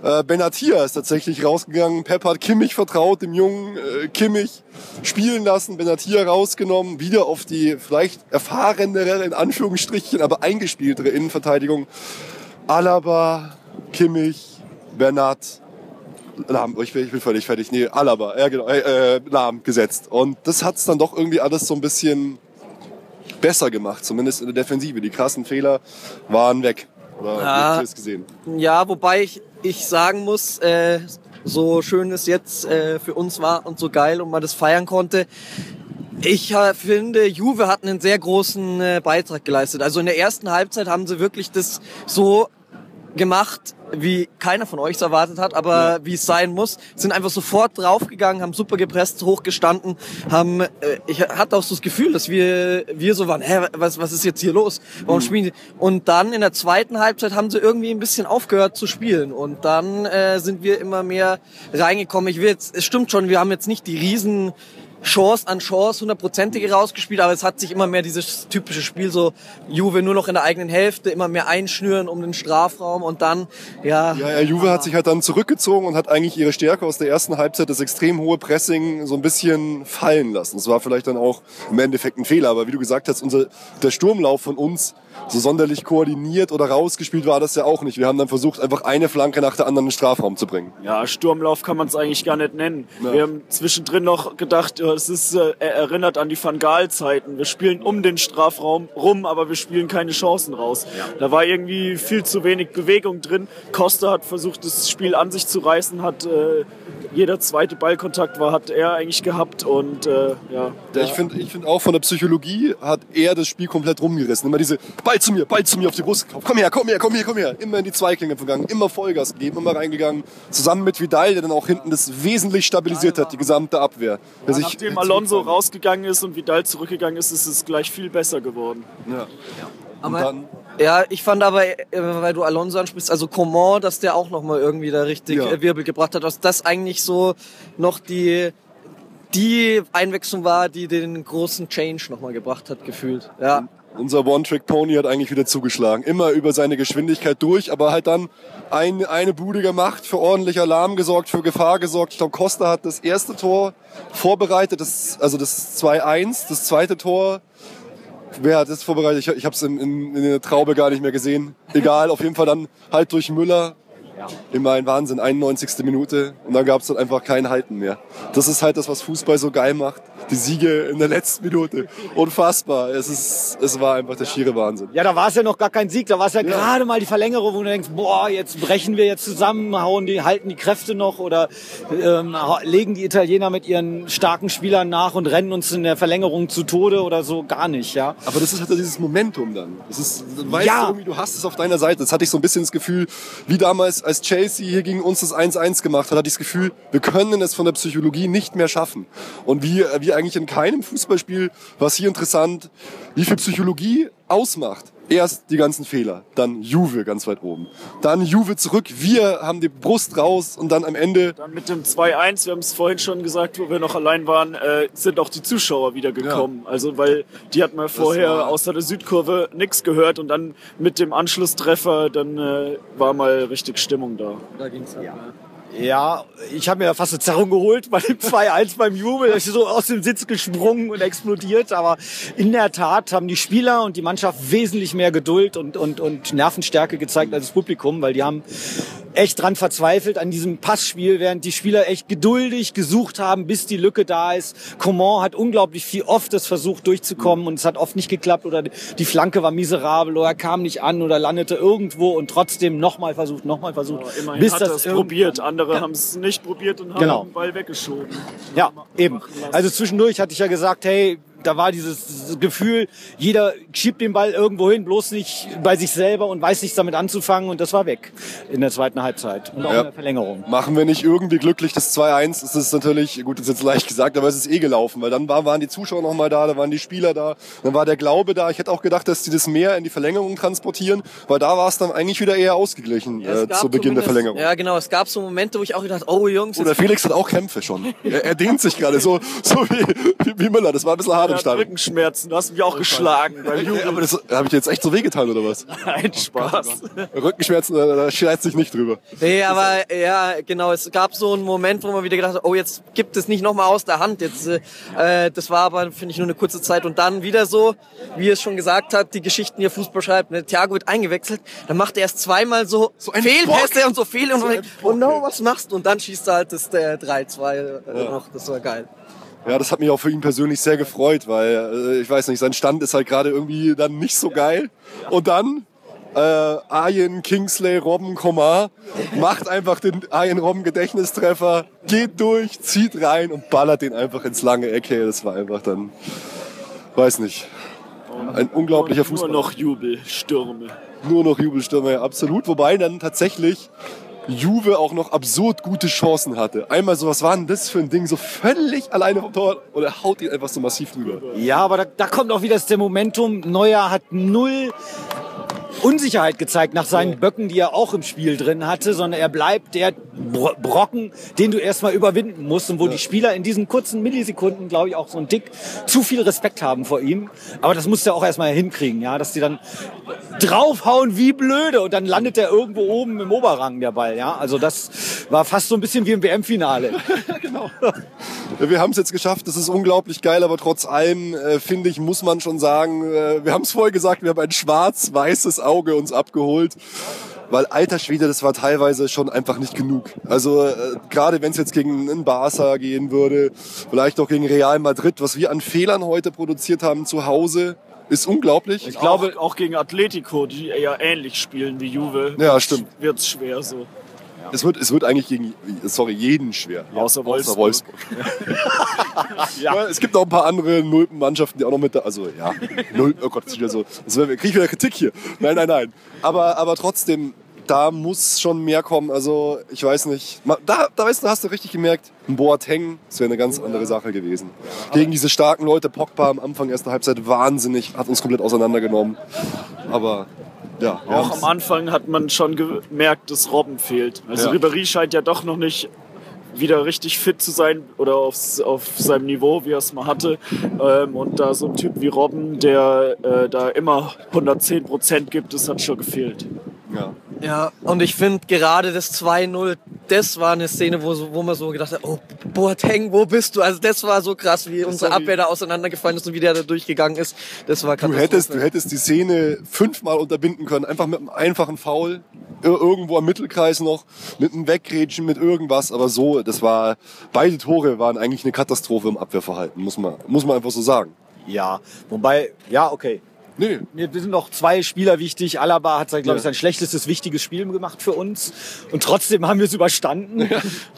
Äh, Benatia ist tatsächlich rausgegangen. Pep hat Kimmich vertraut, dem jungen äh, Kimmich spielen lassen. Benatia rausgenommen, wieder auf die vielleicht erfahrenere, in Anführungsstrichen, aber eingespieltere Innenverteidigung. Alaba, Kimmich, Bernat, Lahm, ich bin, ich bin völlig fertig. Nee, Alaba, ja genau, äh, äh, Lahm gesetzt. Und das hat's dann doch irgendwie alles so ein bisschen besser gemacht, zumindest in der Defensive. Die krassen Fehler waren weg. Oder Ja. es gesehen? Ja, wobei ich, ich sagen muss, äh, so schön es jetzt äh, für uns war und so geil und man das feiern konnte, ich finde, Juve hat einen sehr großen äh, Beitrag geleistet. Also in der ersten Halbzeit haben sie wirklich das so gemacht, wie keiner von euch es erwartet hat, aber wie es sein muss. Sind einfach sofort draufgegangen, haben super gepresst, hochgestanden, haben, äh, ich hatte auch so das Gefühl, dass wir, wir so waren, hä, was, was ist jetzt hier los? Warum spielen die? Und dann in der zweiten Halbzeit haben sie irgendwie ein bisschen aufgehört zu spielen und dann äh, sind wir immer mehr reingekommen. Ich will jetzt, es stimmt schon, wir haben jetzt nicht die riesen Chance an Chance hundertprozentige rausgespielt, aber es hat sich immer mehr dieses typische Spiel so Juve nur noch in der eigenen Hälfte, immer mehr einschnüren um den Strafraum und dann ja Ja, ja, Juve hat sich halt dann zurückgezogen und hat eigentlich ihre Stärke aus der ersten Halbzeit, das extrem hohe Pressing, so ein bisschen fallen lassen. Das war vielleicht dann auch im Endeffekt ein Fehler, aber wie du gesagt hast, unser, der Sturmlauf von uns so sonderlich koordiniert oder rausgespielt war das ja auch nicht. Wir haben dann versucht, einfach eine Flanke nach der anderen in den Strafraum zu bringen. Ja, Sturmlauf kann man es eigentlich gar nicht nennen. Ja. Wir haben zwischendrin noch gedacht, ja, es ist äh, er erinnert an die Van Gaal-Zeiten. Wir spielen um den Strafraum rum, aber wir spielen keine Chancen raus. Da war irgendwie viel zu wenig Bewegung drin. Costa hat versucht, das Spiel an sich zu reißen, hat äh, jeder zweite Ballkontakt war, hat er eigentlich gehabt und äh, ja. Ja, ich finde ich find auch von der Psychologie hat er das Spiel komplett rumgerissen. Immer diese Ball zu mir, Ball zu mir auf die Brust gekauft. Komm her, komm her, komm her, komm her. Immer in die Zweiklinge gegangen, immer Vollgas gegeben, immer reingegangen. Zusammen mit Vidal, der dann auch hinten das wesentlich stabilisiert hat, die gesamte Abwehr. Sich- Nachdem Alonso rausgegangen ist und Vidal zurückgegangen ist, ist es gleich viel besser geworden. Ja. Aber- dann, Ja, ich fand aber, äh, weil du Alonso ansprichst, also Coman, dass der auch nochmal irgendwie da richtig Ja. äh, Wirbel gebracht hat, dass das eigentlich so noch die, die Einwechslung war, die den großen Change nochmal gebracht hat, gefühlt. Ja. Unser One-Trick-Pony hat eigentlich wieder zugeschlagen. Immer über seine Geschwindigkeit durch, aber halt dann ein, eine Bude gemacht, für ordentlich Alarm gesorgt, für Gefahr gesorgt. Ich glaube, Costa hat das erste Tor vorbereitet, das, also das 2-1, das zweite Tor. Wer hat das vorbereitet? Ich, ich habe es in, in, in der Traube gar nicht mehr gesehen. Egal, auf jeden Fall dann halt durch Müller. Immer ein Wahnsinn, 91. Minute und dann gab es dann einfach kein Halten mehr. Das ist halt das, was Fußball so geil macht. Die Siege in der letzten Minute. Unfassbar. Es, ist, es war einfach der schiere Wahnsinn. Ja, da war es ja noch gar kein Sieg, da war es ja, gerade mal die Verlängerung, wo du denkst, boah, jetzt brechen wir jetzt zusammen, hauen die, halten die Kräfte noch oder ähm, legen die Italiener mit ihren starken Spielern nach und rennen uns in der Verlängerung zu Tode oder so, gar nicht, ja. Aber das ist halt dieses Momentum dann. Das ist, du weißt Ja. irgendwie, du hast es auf deiner Seite. Das hatte ich so ein bisschen das Gefühl, wie damals, als Chelsea hier gegen uns das 1-1 gemacht hat, hatte ich das Gefühl, wir können es von der Psychologie nicht mehr schaffen. Und wie, wie eigentlich in keinem Fußballspiel war es hier interessant, wie viel Psychologie ausmacht. Erst die ganzen Fehler, dann Juve ganz weit oben, dann Juve zurück, wir haben die Brust raus und dann am Ende Dann mit dem 2-1, wir haben es vorhin schon gesagt, wo wir noch allein waren, äh, sind auch die Zuschauer wieder gekommen. Also weil die hatten wir vorher war- außer der Südkurve nichts gehört und dann mit dem Anschlusstreffer, dann äh, war mal richtig Stimmung da. Da ging's ja. Ja, ich habe mir ja fast eine Zerrung geholt bei dem <laughs> 2-1 beim Jubel. Ich bin so aus dem Sitz gesprungen und explodiert. Aber in der Tat haben die Spieler und die Mannschaft wesentlich mehr Geduld und, und, und Nervenstärke gezeigt als das Publikum, weil die haben echt dran verzweifelt an diesem Passspiel, während die Spieler echt geduldig gesucht haben, bis die Lücke da ist. Coman hat unglaublich viel oft es versucht durchzukommen und es hat oft nicht geklappt oder die Flanke war miserabel oder er kam nicht an oder landete irgendwo und trotzdem nochmal versucht, nochmal versucht, immerhin bis hat das es irgendwann- Andere haben es nicht probiert und haben Genau. den Ball weggeschoben. Ja, eben. Also zwischendurch hatte ich ja gesagt, hey, da war dieses Gefühl, jeder schiebt den Ball irgendwo hin, bloß nicht bei sich selber und weiß nichts damit anzufangen und das war weg in der zweiten Halbzeit und auch Ja. in der Verlängerung. machen wir nicht irgendwie glücklich das 2-1, ist es natürlich, gut, das ist jetzt leicht gesagt, aber es ist eh gelaufen, weil dann war, waren die Zuschauer noch mal da, da waren die Spieler da, dann war der Glaube da. Ich hätte auch gedacht, dass die das mehr in die Verlängerung transportieren, weil da war es dann eigentlich wieder eher ausgeglichen Es äh, zu Beginn der Verlängerung. Ja, genau. Es gab so Momente, wo ich auch gedacht, oh Jungs, Oder Felix hat auch Kämpfe schon. Er, er dehnt sich gerade, so, so wie, wie, wie Müller. Das war ein bisschen hart im Stadion. Rückenschmerzen, du hast mich auch geschlagen. Beim Ey, Jubel. aber das habe ich dir jetzt echt so wehgetan, oder was? <laughs> Ein Spaß. Rückenschmerzen, da, da schreit sich nicht drüber. Nee, aber ja, genau, es gab so einen Moment, wo man wieder gedacht hat, oh, jetzt gibt es nicht nochmal aus der Hand. Jetzt, äh, das war aber, finde ich, nur eine kurze Zeit. Und dann wieder so, wie es schon gesagt hat, die Geschichten, die er Fußball schreibt, ne, Thiago wird eingewechselt, dann macht er erst zweimal so, ein Fehlpässe Bock. und so Fehl und, So denkt, Bock, oh no, was machst du? Und dann schießt er halt das äh, 3-2 äh, noch, das war geil. Ja, das hat mich auch für ihn persönlich sehr gefreut, weil äh, ich weiß nicht, sein Stand ist halt gerade irgendwie dann nicht so geil. Und dann äh, Arjen Kingsley Robben Komar macht einfach den Arjen Robben Gedächtnistreffer, geht durch, zieht rein und ballert den einfach ins lange Ecke. Das war einfach dann, weiß nicht. Ein unglaublicher Nur Fußball. noch Jubelstürme. Nur noch Jubelstürme, ja, absolut. Wobei dann tatsächlich Juve auch noch absurd gute Chancen hatte. Einmal so, was war denn das für ein Ding? So völlig alleine vom Tor und er haut ihn einfach so massiv drüber. Ja, aber da, da kommt auch wieder das Momentum. Neuer hat null Unsicherheit gezeigt nach seinen Böcken, die er auch im Spiel drin hatte, sondern er bleibt der Bro- Brocken, den du erstmal überwinden musst und wo die Spieler in diesen kurzen Millisekunden, glaube ich, auch so ein Dick zu viel Respekt haben vor ihm. Aber das musst du auch erstmal hinkriegen, ja, dass die dann draufhauen wie blöde und dann landet er irgendwo oben im Oberrang, der Ball, ja. Also das war fast so ein bisschen wie im WM-Finale. <laughs> Ja, wir haben es jetzt geschafft, das ist unglaublich geil, aber trotz allem, äh, finde ich, muss man schon sagen, äh, wir haben es vorher gesagt, wir haben ein schwarz-weißes Auge uns abgeholt. Weil alter Schwede, das war teilweise schon einfach nicht genug. Also äh, gerade wenn es jetzt gegen einen Barca gehen würde, vielleicht auch gegen Real Madrid, was wir an Fehlern heute produziert haben zu Hause, ist unglaublich. Ich glaube, auch, auch gegen Atletico, die ja ähnlich spielen wie Juve, Ja, stimmt. wird es schwer so. Es wird, es wird eigentlich gegen, sorry, jeden schwer. Außer Wolfsburg. Wolfsburg. <laughs> ja. Es gibt auch ein paar andere Nulpen-Mannschaften, die auch noch mit da, also ja, Null, oh Gott, das ist wieder so, das kriege ich wieder Kritik hier. Nein, nein, nein. Aber, aber trotzdem, da muss schon mehr kommen. Also, ich weiß nicht. Da, da weißt du, hast du richtig gemerkt, ein Boateng, das wäre eine ganz andere Sache gewesen. Gegen diese starken Leute, Pogba am Anfang erster Halbzeit wahnsinnig, hat uns komplett auseinandergenommen. Aber, ja. Auch am Anfang hat man schon gemerkt, dass Robben fehlt. Also Ja. Ribéry scheint ja doch noch nicht wieder richtig fit zu sein oder aufs, auf seinem Niveau, wie er es mal hatte. Ähm, und da so ein Typ wie Robben, der äh, da immer 110 Prozent gibt, das hat schon gefehlt. Ja. Ja, und ich finde gerade das 2-0, das war eine Szene, wo, wo man so gedacht hat, oh, Boateng, wo bist du? Also das war so krass, wie unsere war wie- Abwehr da auseinandergefallen ist und wie der da durchgegangen ist. Das war Du hättest, du hättest die Szene fünfmal unterbinden können, einfach mit einem einfachen Foul, ir- irgendwo am Mittelkreis noch, mit einem Weggrätschen, mit irgendwas, aber so, das war, beide Tore waren eigentlich eine Katastrophe im Abwehrverhalten, muss man, muss man einfach so sagen. Ja, wobei, ja, okay. Nee, Mir sind noch zwei Spieler wichtig. Alaba hat, glaube ich, Ja. sein schlechtestes wichtiges Spiel gemacht für uns. Und trotzdem haben wir es überstanden.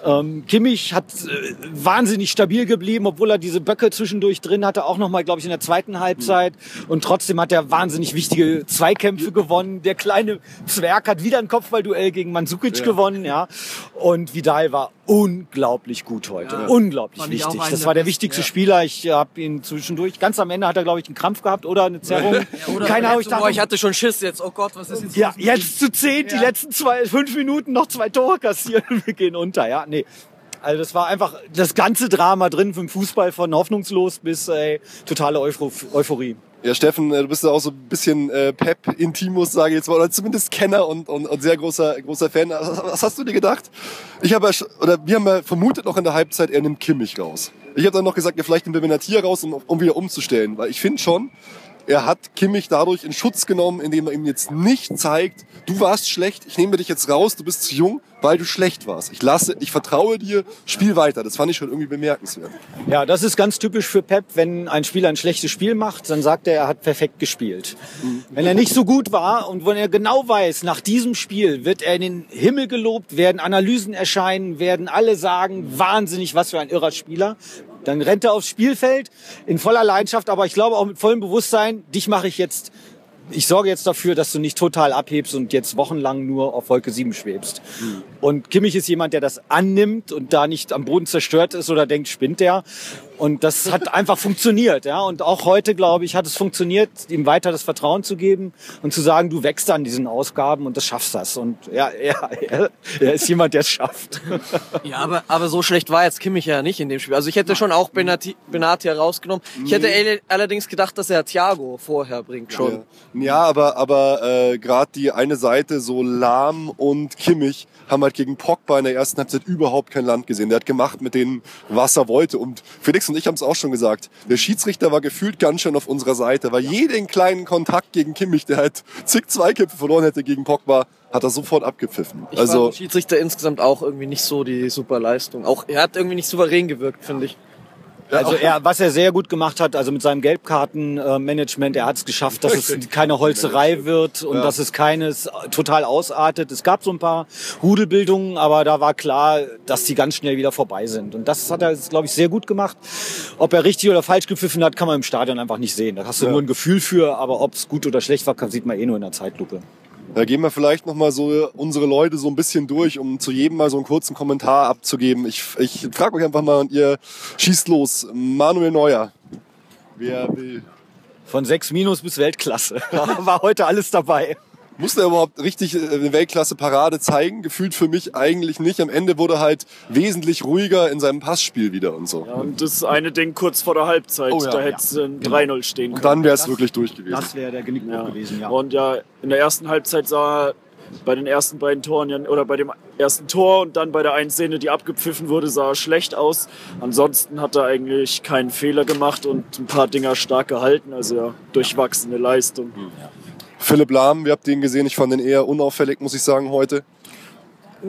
Ähm, Kimmich hat äh, wahnsinnig stabil geblieben, obwohl er diese Böcke zwischendurch drin hatte. Auch nochmal, glaube ich, in der zweiten Halbzeit. Und trotzdem hat er wahnsinnig wichtige Zweikämpfe gewonnen. Der kleine Zwerg hat wieder ein Kopfballduell gegen Mandzukic gewonnen. ja. Und Vidal war unglaublich gut heute. Ja. Unglaublich wichtig. Das war der wichtigste ja. Spieler. Ich habe ihn zwischendurch, ganz am Ende hat er, glaube ich, einen Krampf gehabt oder eine Zerrung. <laughs> Oder Keine Ahnung, ich dachte, ich hatte schon Schiss jetzt. Oh Gott, was ist jetzt ja, jetzt zu zehn, die letzten zwei, fünf Minuten noch zwei Tore kassieren und <laughs> wir gehen unter. Ja, nee. Also das war einfach das ganze Drama drin vom Fußball von hoffnungslos bis ey, totale Eupho Euphorie. Ja, Steffen, äh, du bist ja auch so ein bisschen äh, Pep Intimus, sage ich jetzt mal, oder zumindest Kenner und, und, und sehr großer, großer Fan. Was, hast du dir gedacht? Ich habe oder wir haben ja vermutet noch in der Halbzeit, er nimmt Kimmich raus. Ich habe dann noch gesagt, ja, vielleicht nimmt er Benatia raus, um, um wieder umzustellen, weil ich finde schon, er hat Kimmich dadurch in Schutz genommen, indem er ihm jetzt nicht zeigt, du warst schlecht, ich nehme dich jetzt raus, du bist zu jung, weil du schlecht warst. Ich lasse, ich vertraue dir, spiel weiter. Das fand ich schon irgendwie bemerkenswert. Ja, das ist ganz typisch für Pep. Wenn ein Spieler ein schlechtes Spiel macht, dann sagt er, er hat perfekt gespielt. Wenn er nicht so gut war und wenn er genau weiß, nach diesem Spiel wird er in den Himmel gelobt, werden Analysen erscheinen, werden alle sagen, wahnsinnig, was für ein irrer Spieler. Dann rennt er aufs Spielfeld in voller Leidenschaft, aber ich glaube auch mit vollem Bewusstsein, dich mache ich jetzt ich sorge jetzt dafür, dass du nicht total abhebst und jetzt wochenlang nur auf Wolke 7 schwebst. Und Kimmich ist jemand, der das annimmt und da nicht am Boden zerstört ist oder denkt, spinnt der. Und das hat einfach funktioniert, ja. Und auch heute, glaube ich, hat es funktioniert, ihm weiter das Vertrauen zu geben und zu sagen, du wächst an diesen Ausgaben und das schaffst das. Und ja, <laughs> er, er, er ist jemand, der es schafft. <laughs> Ja, aber, aber so schlecht war jetzt Kimmich ja nicht in dem Spiel. Also ich hätte schon auch Benati, Benatia rausgenommen. Ich hätte alle- allerdings gedacht, dass er Thiago vorher bringt schon. Ja, aber, aber äh, gerade die eine Seite, so Lahm und Kimmich, haben halt gegen Pogba in der ersten Halbzeit überhaupt kein Land gesehen. Der hat gemacht mit denen, was er wollte. Und Felix und ich haben es auch schon gesagt. Der Schiedsrichter war gefühlt ganz schön auf unserer Seite, weil jeden kleinen Kontakt gegen Kimmich, der halt zig Zweikämpfe verloren hätte gegen Pogba, hat er sofort abgepfiffen. Ich also Schiedsrichter insgesamt auch irgendwie nicht so die super Leistung. Auch er hat irgendwie nicht souverän gewirkt, finde ich. Also er, was er sehr gut gemacht hat, also mit seinem Gelbkartenmanagement, er hat es geschafft, dass es keine Holzerei wird und dass es keines total ausartet. Es gab so ein paar Rudelbildungen, aber da war klar, dass die ganz schnell wieder vorbei sind. Und das hat er, glaube ich, sehr gut gemacht. Ob er richtig oder falsch gepfiffen hat, kann man im Stadion einfach nicht sehen. Da hast du nur ein Gefühl für, aber ob es gut oder schlecht war, kann, sieht man eh nur in der Zeitlupe. Da gehen wir vielleicht noch mal so unsere Leute so ein bisschen durch, um zu jedem mal so einen kurzen Kommentar abzugeben. Ich, ich frage euch einfach mal und ihr schießt los. Manuel Neuer. Wer will? Von 6 Minus bis Weltklasse. <laughs> war heute alles dabei. Musste er überhaupt richtig äh, eine Weltklasse-Parade zeigen? Gefühlt für mich eigentlich nicht. Am Ende wurde er halt wesentlich ruhiger in seinem Passspiel wieder und so. Ja, und das eine Ding kurz vor der Halbzeit, Oh ja. da hätte es ein 3-0 stehen können. Und dann wäre es wirklich durch gewesen. Das wäre der Genickbruch Ja. gewesen, ja. Und ja, in der ersten Halbzeit sah er bei den ersten beiden Toren ja, oder bei dem ersten Tor und dann bei der einen Szene, die abgepfiffen wurde, sah er schlecht aus. Ansonsten hat er eigentlich keinen Fehler gemacht und ein paar Dinger stark gehalten. Also ja, durchwachsene Leistung. Philipp Lahm, wie habt ihn gesehen? Ich fand ihn eher unauffällig, muss ich sagen, heute.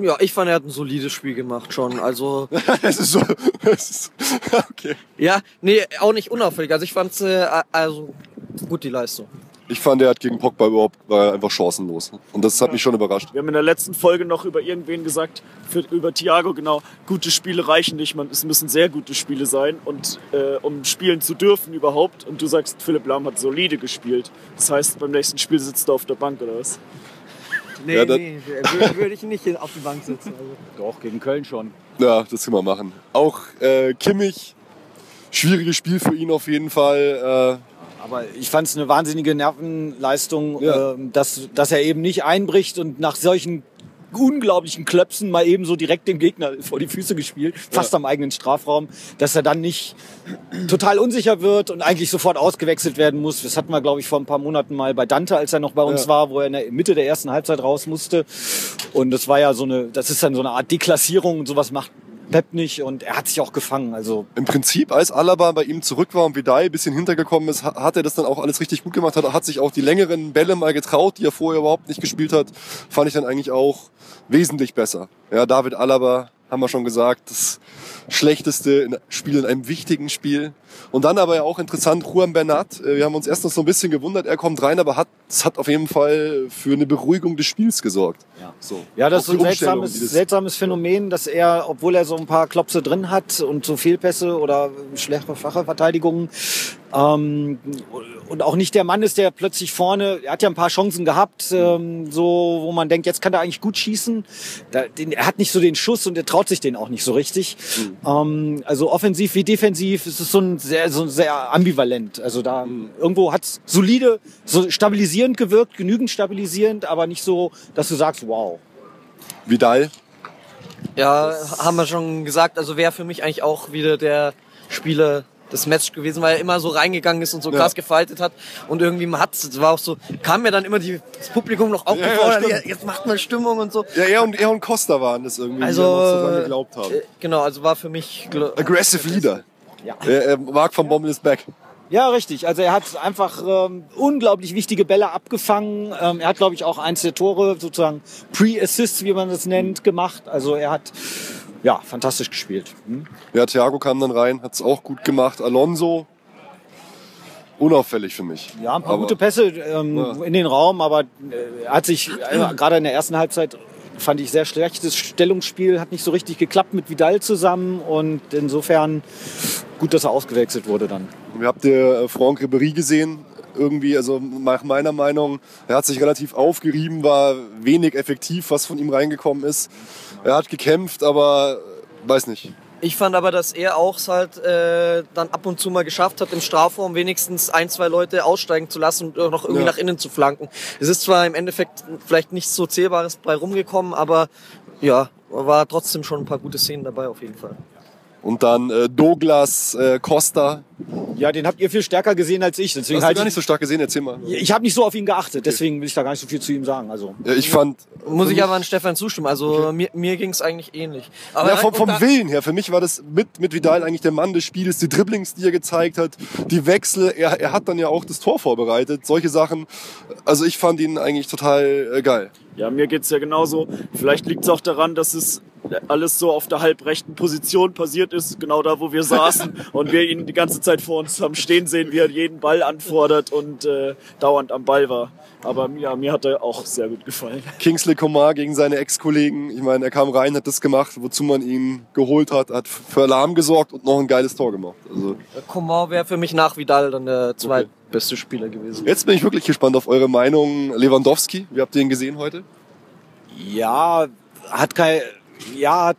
Ja, ich fand, er hat ein solides Spiel gemacht schon. Also, <laughs> es ist so. Es ist, okay. ja, nee, auch nicht unauffällig. Also ich fand's, äh, also gut die Leistung. Ich fand, er hat gegen Pogba überhaupt war einfach chancenlos. Und das hat mich schon überrascht. Wir haben in der letzten Folge noch über irgendwen gesagt, für, über Thiago, genau, gute Spiele reichen nicht, man, es müssen sehr gute Spiele sein, und äh, um spielen zu dürfen überhaupt. Und du sagst, Philipp Lahm hat solide gespielt. Das heißt, beim nächsten Spiel sitzt er auf der Bank oder was? Nee, Ja, nee, würde würd ich nicht auf die Bank sitzen. Also. Doch, gegen Köln schon. Ja, das können wir machen. Auch äh, Kimmich, schwieriges Spiel für ihn auf jeden Fall. Aber ich fand es eine wahnsinnige Nervenleistung, Ja. ähm, dass, dass er eben nicht einbricht und nach solchen unglaublichen Klöpsen mal eben so direkt dem Gegner vor die Füße gespielt, fast am eigenen Strafraum, dass er dann nicht total unsicher wird und eigentlich sofort ausgewechselt werden muss. Das hatten wir, glaube ich, vor ein paar Monaten mal bei Dante, als er noch bei uns Ja. war, wo er in der Mitte der ersten Halbzeit raus musste. Und das war ja so eine, das ist dann so eine Art Deklassierung und sowas macht Pep nicht und er hat sich auch gefangen. Also Im Prinzip, als Alaba bei ihm zurück war und Vidal ein bisschen hintergekommen ist, ha- hat er das dann auch alles richtig gut gemacht. Hat, hat sich auch die längeren Bälle mal getraut, die er vorher überhaupt nicht gespielt hat. Fand ich dann eigentlich auch wesentlich besser. Ja, David Alaba, haben wir schon gesagt, das schlechteste Spiel in einem wichtigen Spiel. Und dann aber ja auch interessant, Juan Bernat. äh, Wir haben uns erst noch so ein bisschen gewundert, er kommt rein, aber hat, es hat auf jeden Fall für eine Beruhigung des Spiels gesorgt. Ja. So. Ja, das ist so ein seltsames, seltsames Phänomen, dass er, obwohl er so ein paar Klopse drin hat und so Fehlpässe oder schlechte Verteidigungen ähm, und auch nicht der Mann ist, der plötzlich vorne, er hat ja ein paar Chancen gehabt, ähm, so wo man denkt, jetzt kann er eigentlich gut schießen. Da, den, er hat nicht so den Schuss und er traut sich den auch nicht so richtig. Ähm, also offensiv wie defensiv ist es so ein sehr, so sehr ambivalent. Also da irgendwo hat es solide, so stabilisierend gewirkt, genügend stabilisierend, aber nicht so, dass du sagst, wow. Vidal, Ja, haben wir schon gesagt. Also wäre für mich eigentlich auch wieder der Spieler des Match gewesen, weil er immer so reingegangen ist und so Ja. krass gefaltet hat. Und irgendwie man hat es war auch so, kam mir dann immer die, das Publikum noch aufgefordert, stimmt. ja, jetzt macht mal Stimmung und so. ja, er und, er und Costa waren das irgendwie, Also, die noch so dran geglaubt haben. Äh, genau, also war für mich Aggressive Leader. Ja. Er, er Mark von Bommel ist back. Ja, richtig. Also er hat einfach ähm, unglaublich wichtige Bälle abgefangen. Ähm, er hat, glaube ich, auch eins der Tore, sozusagen Pre-Assists, wie man das nennt, gemacht. Also er hat ja fantastisch gespielt. Hm? Ja, Thiago kam dann rein, hat es auch gut gemacht. Alonso, unauffällig für mich. Ja, ein paar Aber- gute Pässe ähm, Ja. in den Raum, aber äh, er hat sich äh, gerade in der ersten Halbzeit fand ich sehr schlechtes Stellungsspiel, hat nicht so richtig geklappt mit Vidal zusammen und insofern gut, dass er ausgewechselt wurde dann. Wir habt ihr äh, Franck Ribéry gesehen? Irgendwie, also nach meiner Meinung, er hat sich relativ aufgerieben, war wenig effektiv, was von ihm reingekommen ist. Er hat gekämpft, aber äh, weiß nicht. Ich fand aber, dass er auch es halt äh, dann ab und zu mal geschafft hat, im Strafraum wenigstens ein, zwei Leute aussteigen zu lassen und noch irgendwie Ja. nach innen zu flanken. Es ist zwar im Endeffekt vielleicht nichts so Zählbares bei rumgekommen, aber ja, war trotzdem schon ein paar gute Szenen dabei auf jeden Fall. Und dann äh, Douglas äh, Costa, Ja, den habt ihr viel stärker gesehen als ich. Deswegen Hast du halt gar nicht so stark gesehen, erzähl mal. ich habe nicht so auf ihn geachtet, deswegen will ich da gar nicht so viel zu ihm sagen. Also Ja, ich fand, Muss ich aber an Stefan zustimmen. Also mir, mir ging es eigentlich ähnlich. Aber ja, vom, vom Willen her, für mich war das mit, mit Vidal eigentlich der Mann des Spiels, die Dribblings, die er gezeigt hat, die Wechsel, er, er hat dann ja auch das Tor vorbereitet, solche Sachen. Also ich fand ihn eigentlich total äh, geil. Ja, mir geht's ja genauso. Vielleicht liegt's auch daran, dass es alles so auf der halbrechten Position passiert ist, genau da, wo wir saßen <laughs> und wir ihn die ganze Zeit vor uns haben stehen sehen, wie er jeden Ball anfordert und äh, dauernd am Ball war. Aber ja, mir hat er auch sehr gut gefallen. Kingsley Coman gegen seine Ex-Kollegen, ich meine, er kam rein, hat das gemacht, wozu man ihn geholt hat, hat für Alarm gesorgt und noch ein geiles Tor gemacht. Also Coman wäre für mich nach Vidal dann der zweitbeste Spieler gewesen. jetzt bin ich wirklich gespannt auf eure Meinung. Lewandowski, wie habt ihr ihn gesehen heute? ja, hat kein, ja,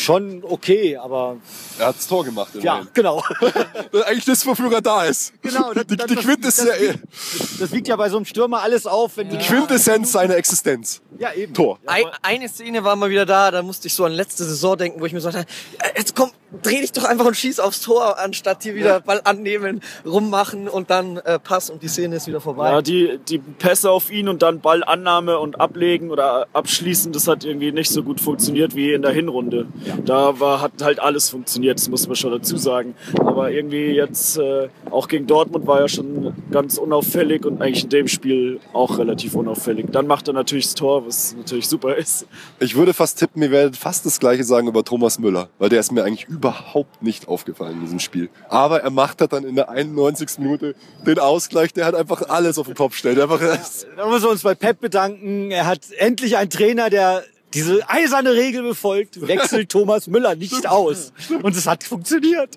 schon okay, aber Er hat das Tor gemacht. ja, immerhin. genau. <laughs> Eigentlich das, wofür er da ist. Genau, das- die, das- die das- Quintessenz, das- Das wiegt ja bei so einem Stürmer alles auf, wenn die Quintessenz seiner Existenz. Ja, eben. Tor. Ein, eine Szene war mal wieder da, da musste ich so an letzte Saison denken, wo ich mir so dachte, äh, jetzt komm, dreh dich doch einfach und schieß aufs Tor, anstatt hier wieder Ball annehmen, rummachen und dann äh, Pass und die Szene ist wieder vorbei. Ja, die, die Pässe auf ihn und dann Ballannahme und ablegen oder abschließen, das hat irgendwie nicht so gut funktioniert wie in der Hinrunde. Da war, hat halt alles funktioniert, das muss man schon dazu sagen. Aber irgendwie jetzt, äh, auch gegen Dortmund war er schon ganz unauffällig und eigentlich in dem Spiel auch relativ unauffällig. Dann macht er natürlich das Tor, was natürlich super ist. Ich würde fast tippen, ihr werdet fast das Gleiche sagen über Thomas Müller, weil der ist mir eigentlich überhaupt nicht aufgefallen in diesem Spiel. Aber er macht halt dann in der 91. Minute den Ausgleich, der hat einfach alles auf den Kopf stellt. Einfach, Da müssen wir uns bei Pep bedanken. Er hat endlich einen Trainer, der diese eiserne Regel befolgt, wechselt <laughs> Thomas Müller nicht aus. Und es hat funktioniert.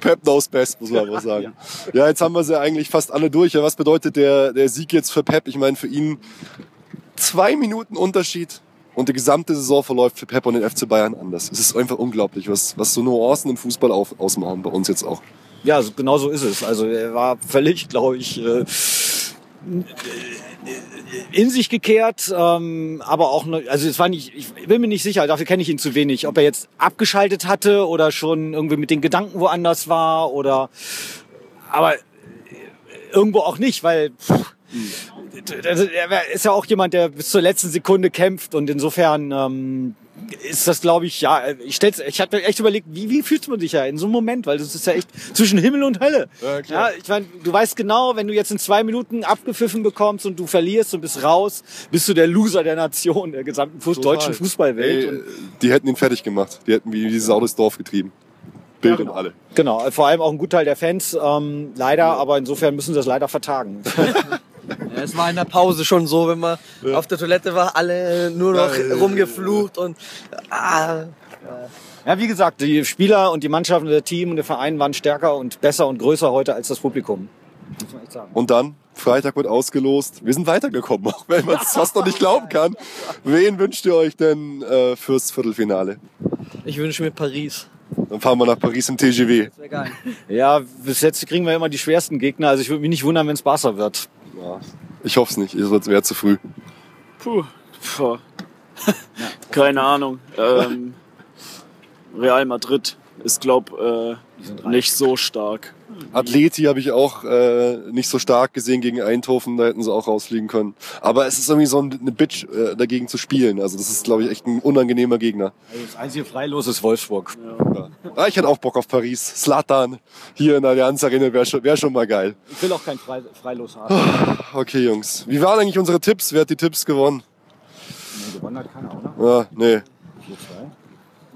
Pep knows best, muss man aber sagen. Ja, jetzt haben wir sie eigentlich fast alle durch. Ja, was bedeutet der, der Sieg jetzt für Pep? Ich meine, für ihn zwei Minuten Unterschied und die gesamte Saison verläuft für Pep und den FC Bayern anders. Es ist einfach unglaublich, was, was so Nuancen im Fußball auf, ausmachen, bei uns jetzt auch. Ja, genau so ist es. Also er war völlig, glaube ich, äh, in sich gekehrt, ähm, aber auch, also es war nicht, ich bin mir nicht sicher, dafür kenne ich ihn zu wenig, ob er jetzt abgeschaltet hatte oder schon irgendwie mit den Gedanken woanders war oder, aber irgendwo auch nicht, weil pff, also er ist ja auch jemand, der bis zur letzten Sekunde kämpft und insofern ähm, ist das, glaube ich, ja, ich stell's, ich habe echt überlegt, wie, wie fühlt man sich ja in so einem Moment, weil das ist ja echt zwischen Himmel und Hölle. Ja, klar. Ja, ich meine, du weißt genau, wenn du jetzt in zwei Minuten abgepfiffen bekommst und du verlierst und bist raus, bist du der Loser der Nation, der gesamten Fuß deutschen Fußballwelt. Ey, die hätten ihn fertig gemacht. Die hätten wie dieses Sau durchs Dorf getrieben. Bild genau. und alle. genau, vor allem auch ein Gutteil der Fans, ähm, leider, aber insofern müssen sie das leider vertagen. <laughs> Ja, es war in der Pause schon so, wenn man auf der Toilette war, alle nur noch Ja, ja, ja, rumgeflucht und ah, Ja, wie gesagt, die Spieler und die Mannschaften, der Team und der Verein waren stärker und besser und größer heute als das Publikum. Muss man echt sagen. Und dann, Freitag wird ausgelost. Wir sind weitergekommen, auch wenn man es fast noch nicht glauben kann. Wen wünscht ihr euch denn äh, fürs Viertelfinale? ich wünsche mir Paris. Dann fahren wir nach Paris im TGW. Das wäre geil. Ja, bis jetzt kriegen wir immer die schwersten Gegner. Also ich würde mich nicht wundern, wenn es Barca wird. Ja, ich hoffe es nicht, es wird- wäre zu früh. Puh, Puh. <laughs> keine Ahnung. Ähm, Real Madrid ist, glaub, äh, nicht so stark. Atleti habe ich auch äh, nicht so stark gesehen gegen Eindhoven, da hätten sie auch rausfliegen können. Aber es ist irgendwie so ein- eine Bitch, äh, dagegen zu spielen. Also das ist, glaube ich, echt ein unangenehmer Gegner. Also das einzige Freilos ist Wolfsburg. Ja. Ah, ich hätte auch Bock auf Paris. Slatan hier in der Allianz Arena wäre schon, wär schon mal geil. Ich will auch kein Frei Freilos haben. Okay, Jungs. Wie waren eigentlich unsere Tipps? Wer hat die Tipps gewonnen? Nee, gewonnen hat keiner, oder? Ah, nee.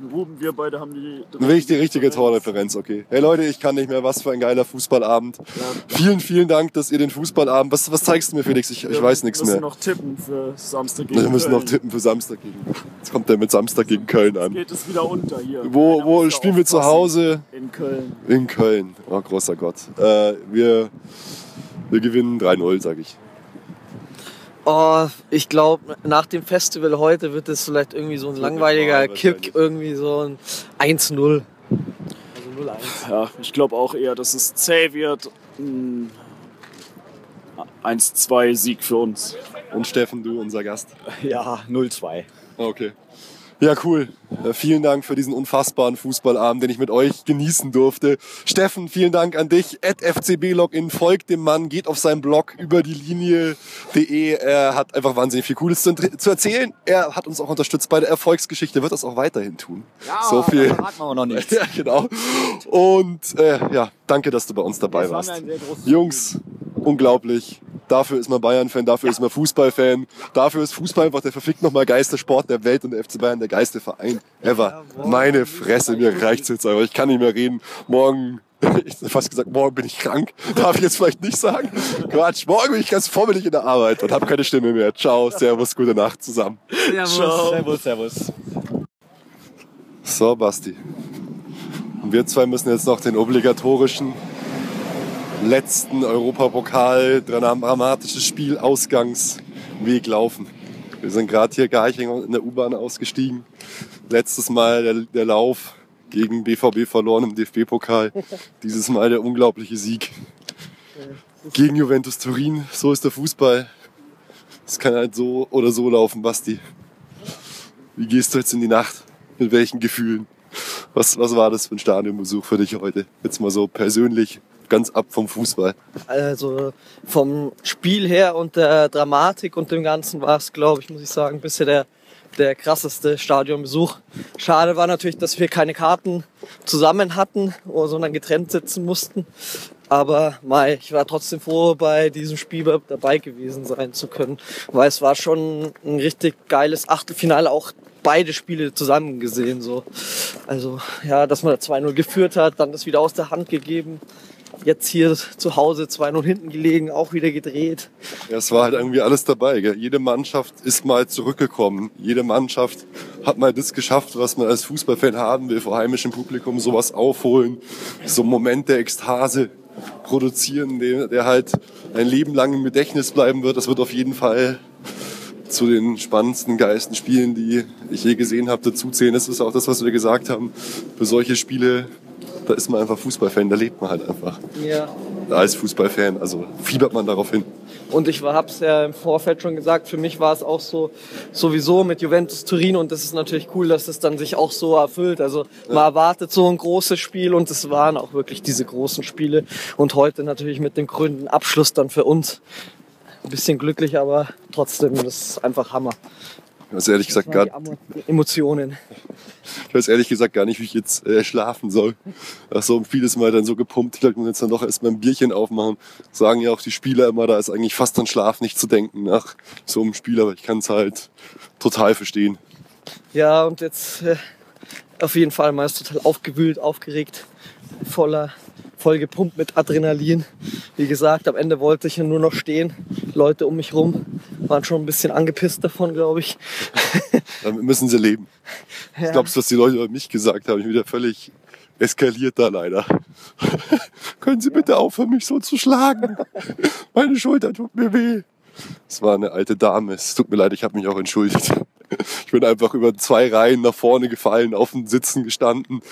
4-2. Ruben, wir beide haben die... Richtig, richtige Torreferenz, okay. Hey Leute, ich kann nicht mehr. Was für ein geiler Fußballabend. Vielen, vielen Dank, dass ihr den Fußballabend. Was, was zeigst du mir, Felix? Ich, ich weiß nichts Wir müssen mehr. noch tippen für Samstag gegen Wir müssen noch Köln. tippen für Samstag gegen. Jetzt kommt der mit Samstag gegen Köln an. Geht es wieder unter hier. Wo, wo spielen wir zu. Hause? In Köln. In Köln. Oh, großer Gott. Äh, wir, wir gewinnen 3-0, sag ich. Oh, ich glaube, nach dem Festival heute wird es vielleicht irgendwie so ein langweiliger Kick, irgendwie so ein 1-0. Also 0-1. Ja, ich glaube auch eher, dass es zäh wird. Ein 1-2 Sieg für uns. Und Steffen, du, unser Gast. Ja, 0-2. Okay. Ja, cool. Äh, vielen Dank für diesen unfassbaren Fußballabend, den ich mit euch genießen durfte. Steffen, vielen Dank an dich. At FCB-Login, folgt dem Mann, geht auf seinen Blog über die Linie.de. Er hat einfach wahnsinnig viel Cooles zu, zu, erzählen. Er hat uns auch unterstützt bei der Erfolgsgeschichte, wird das auch weiterhin tun. Ja, so viel. Da wir noch nicht. <laughs> ja, genau. Und äh, ja, danke, dass du bei uns dabei warst. Jungs, unglaublich. Dafür ist man Bayern-Fan, dafür ist man Fußball-Fan, dafür ist Fußball einfach der verfickt nochmal geilste Sport der Welt und der FC Bayern der geilste Verein ever. Meine Fresse, mir reicht's jetzt aber. Ich kann nicht mehr reden. Morgen, <laughs> ich hab fast gesagt, morgen bin ich krank. Darf ich jetzt vielleicht nicht sagen? Quatsch, morgen bin ich ganz vorbildlich in der Arbeit und habe keine Stimme mehr. Ciao, servus, gute Nacht zusammen. Servus, Ciao. servus, servus. So, Basti. Und wir zwei müssen jetzt noch den obligatorischen letzten Europapokal, dramatisches Spiel, Ausgangsweg laufen. Wir sind gerade hier Garching in der U-Bahn ausgestiegen. Letztes Mal der, der Lauf gegen BVB verloren im DFB-Pokal. <laughs> Dieses Mal der unglaubliche Sieg gegen Juventus Turin. So ist der Fußball. Es kann halt so oder so laufen, Basti. Wie gehst du jetzt in die Nacht? Mit welchen Gefühlen? Was, was war das für ein Stadionbesuch für dich heute? Jetzt mal so persönlich ganz ab vom Fußball. Also vom Spiel her und der Dramatik und dem Ganzen war es, glaube ich, muss ich sagen, bisher der, der krasseste Stadionbesuch. Schade war natürlich, dass wir keine Karten zusammen hatten, sondern getrennt sitzen mussten. Aber Mai, ich war trotzdem froh, bei diesem Spiel dabei gewesen sein zu können, weil es war schon ein richtig geiles Achtelfinale, auch beide Spiele zusammen gesehen. So. Also ja, dass man 2-0 geführt hat, dann das wieder aus der Hand gegeben jetzt hier zu Hause 2-0 hinten gelegen, auch wieder gedreht. Ja, es war halt irgendwie alles dabei. Gell? Jede Mannschaft ist mal zurückgekommen. Jede Mannschaft hat mal das geschafft, was man als Fußballfan haben will, vor heimischem Publikum sowas aufholen, so einen Moment der Ekstase produzieren, der, der halt ein Leben lang im Gedächtnis bleiben wird. Das wird auf jeden Fall zu den spannendsten, geilsten Spielen, die ich je gesehen habe, dazu zählen. Das ist auch das, was wir gesagt haben. Für solche Spiele da ist man einfach Fußballfan, da lebt man halt einfach. Ja. Als Fußballfan, also fiebert man darauf hin. Und ich habe es ja im Vorfeld schon gesagt, für mich war es auch so sowieso mit Juventus Turin und das ist natürlich cool, dass es dann sich auch so erfüllt. Also man ja. erwartet so ein großes Spiel und es waren auch wirklich diese großen Spiele. Und heute natürlich mit dem grünen Abschluss dann für uns. Ein bisschen glücklich, aber trotzdem, das ist einfach Hammer. Ich weiß ehrlich gesagt gar Emotionen. <laughs> Ich weiß ehrlich gesagt gar nicht, wie ich jetzt äh, schlafen soll. Ach so, vieles Mal dann so gepumpt. Ich glaube, jetzt dann doch erstmal ein Bierchen aufmachen. Sagen ja auch die Spieler immer, da ist eigentlich fast an Schlaf nicht zu denken nach so einem Spiel, aber ich kann es halt total verstehen. Ja, und jetzt äh, auf jeden Fall mal ist total aufgewühlt, aufgeregt, voller voll gepumpt mit Adrenalin. Wie gesagt, am Ende wollte ich ja nur noch stehen. Leute um mich rum waren schon ein bisschen angepisst davon, glaube ich. <laughs> Damit müssen sie leben. Ja. Ich glaube, was die Leute über mich gesagt haben, ich bin wieder völlig eskaliert da leider. <laughs> Können Sie bitte aufhören, mich so zu schlagen? <laughs> Meine Schulter tut mir weh. Es war eine alte Dame. Es tut mir leid, ich habe mich auch entschuldigt. Ich bin einfach über zwei Reihen nach vorne gefallen, auf den Sitzen gestanden.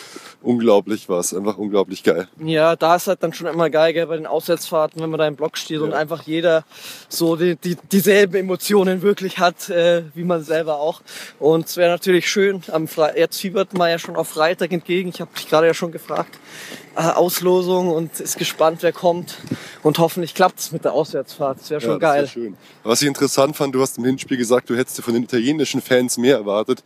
Unglaublich war es, einfach unglaublich geil. Ja, da ist halt dann schon immer geil, gell, bei den Auswärtsfahrten, wenn man da im Block steht ja. und einfach jeder so die, die, dieselben Emotionen wirklich hat, äh, wie man selber auch. Und es wäre natürlich schön, am Fre jetzt fiebert man ja schon auf Freitag entgegen. Ich habe dich gerade ja schon gefragt, äh, Auslosung und ist gespannt, wer kommt. Und hoffentlich klappt es mit der Auswärtsfahrt. Das wäre schon ja, das geil. Schön. Was ich interessant fand, du hast im Hinspiel gesagt, du hättest von den italienischen Fans mehr erwartet.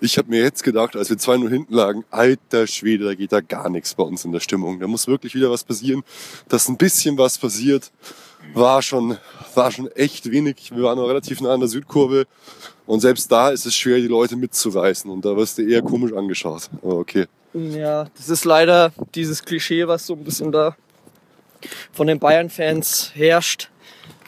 Ich habe mir jetzt gedacht, als wir 2-0 hinten lagen, alter Schwede, da geht da gar nichts bei uns in der Stimmung. Da muss wirklich wieder was passieren. Dass ein bisschen was passiert, war schon, war schon echt wenig. Wir waren noch relativ nah an der Südkurve. Und selbst da ist es schwer, die Leute mitzureißen. Und da wirst du eher komisch angeschaut. Aber okay. Ja, das ist leider dieses Klischee, was so ein bisschen da von den Bayern-Fans herrscht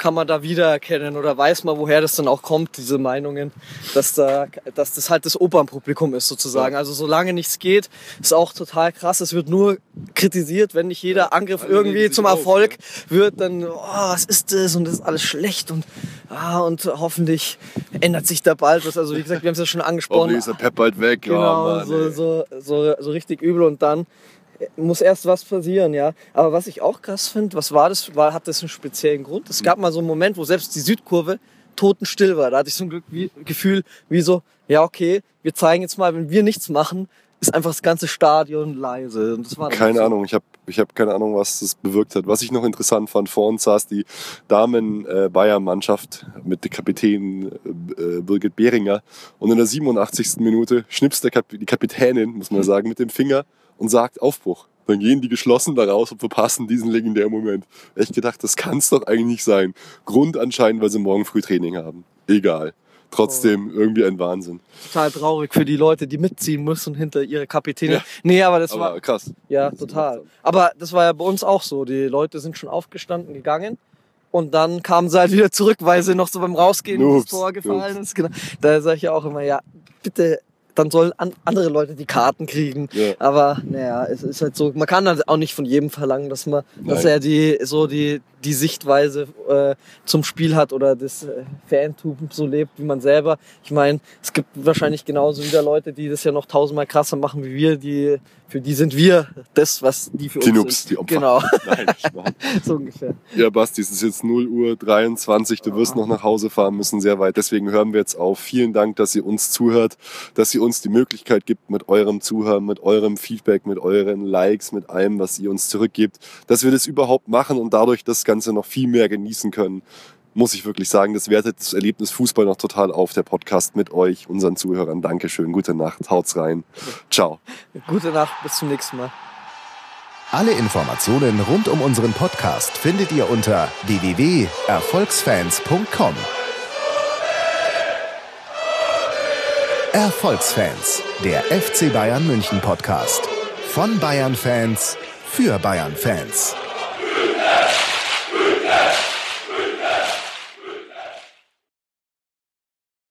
kann man da wiedererkennen oder weiß man, woher das dann auch kommt, diese Meinungen, dass, da, dass das halt das Opernpublikum ist sozusagen. Also solange nichts geht, ist auch total krass. Es wird nur kritisiert, wenn nicht jeder Angriff irgendwie zum Erfolg wird, dann, oh, was ist das und das ist alles schlecht und, ah, und hoffentlich ändert sich da bald was. Also wie gesagt, wir haben es ja schon angesprochen. Hoffentlich ist der Pep bald weg. Genau, oh, Mann, so, so, so, so richtig übel und dann muss erst was passieren, ja. Aber was ich auch krass finde, was war das? War, hat das einen speziellen Grund? Es gab mal so einen Moment, wo selbst die Südkurve totenstill war. Da hatte ich so ein Glück, wie, Gefühl, wie so, ja okay, wir zeigen jetzt mal, wenn wir nichts machen, ist einfach das ganze Stadion leise. Keine so. Ahnung, ich habe ich hab keine Ahnung, was das bewirkt hat. Was ich noch interessant fand, vor uns saß die Damen-Bayern-Mannschaft mit der Kapitän äh, Birgit Behringer und in der 87. Minute schnipst der Kap die Kapitänin, muss man sagen, mit dem Finger und sagt Aufbruch. Dann gehen die geschlossen da raus und verpassen diesen legendären Moment. Echt gedacht, das kann's doch eigentlich nicht sein. Grund anscheinend, weil sie morgen früh Training haben. Egal. Trotzdem irgendwie ein Wahnsinn. Total traurig für die Leute, die mitziehen müssen hinter ihre Kapitäne. Ja. Nee, aber das war, Aber krass. Ja, total. Aber das war ja bei uns auch so. Die Leute sind schon aufgestanden, gegangen. Und dann kamen sie halt wieder zurück, weil sie noch so beim Rausgehen Noobs, ins Tor gefallen ist. Genau. Da sage ich ja auch immer, ja, bitte, dann sollen an andere Leute die Karten kriegen. Ja. Aber naja, es ist halt so, man kann halt auch nicht von jedem verlangen, dass man, dass Nein. er die so die die Sichtweise äh, zum Spiel hat oder das äh, Fantum so lebt wie man selber. Ich meine, es gibt wahrscheinlich genauso wieder Leute, die das ja noch tausendmal krasser machen wie wir. Die für die sind wir das, was die für Die uns Noobs, sind. die Opfer. Genau, <laughs> Nein, <laughs> so ungefähr. Ja, Basti, es ist jetzt 0 Uhr 23. Du wirst noch nach Hause fahren müssen, sehr weit. Deswegen hören wir jetzt auf. Vielen Dank, dass ihr uns zuhört, dass ihr uns die Möglichkeit gibt, mit eurem Zuhören, mit eurem Feedback, mit euren Likes, mit allem, was ihr uns zurückgibt, dass wir das überhaupt machen und dadurch das Ganze noch viel mehr genießen können. Muss ich wirklich sagen, das wertet das Erlebnis Fußball noch total auf, der Podcast mit euch, unseren Zuhörern. Dankeschön, gute Nacht, haut's rein. Ciao. Gute Nacht, bis zum nächsten Mal. Alle Informationen rund um unseren Podcast findet ihr unter www.erfolgsfans.com. Erfolgsfans, der FC Bayern München Podcast. Von Bayern Fans für Bayern Fans.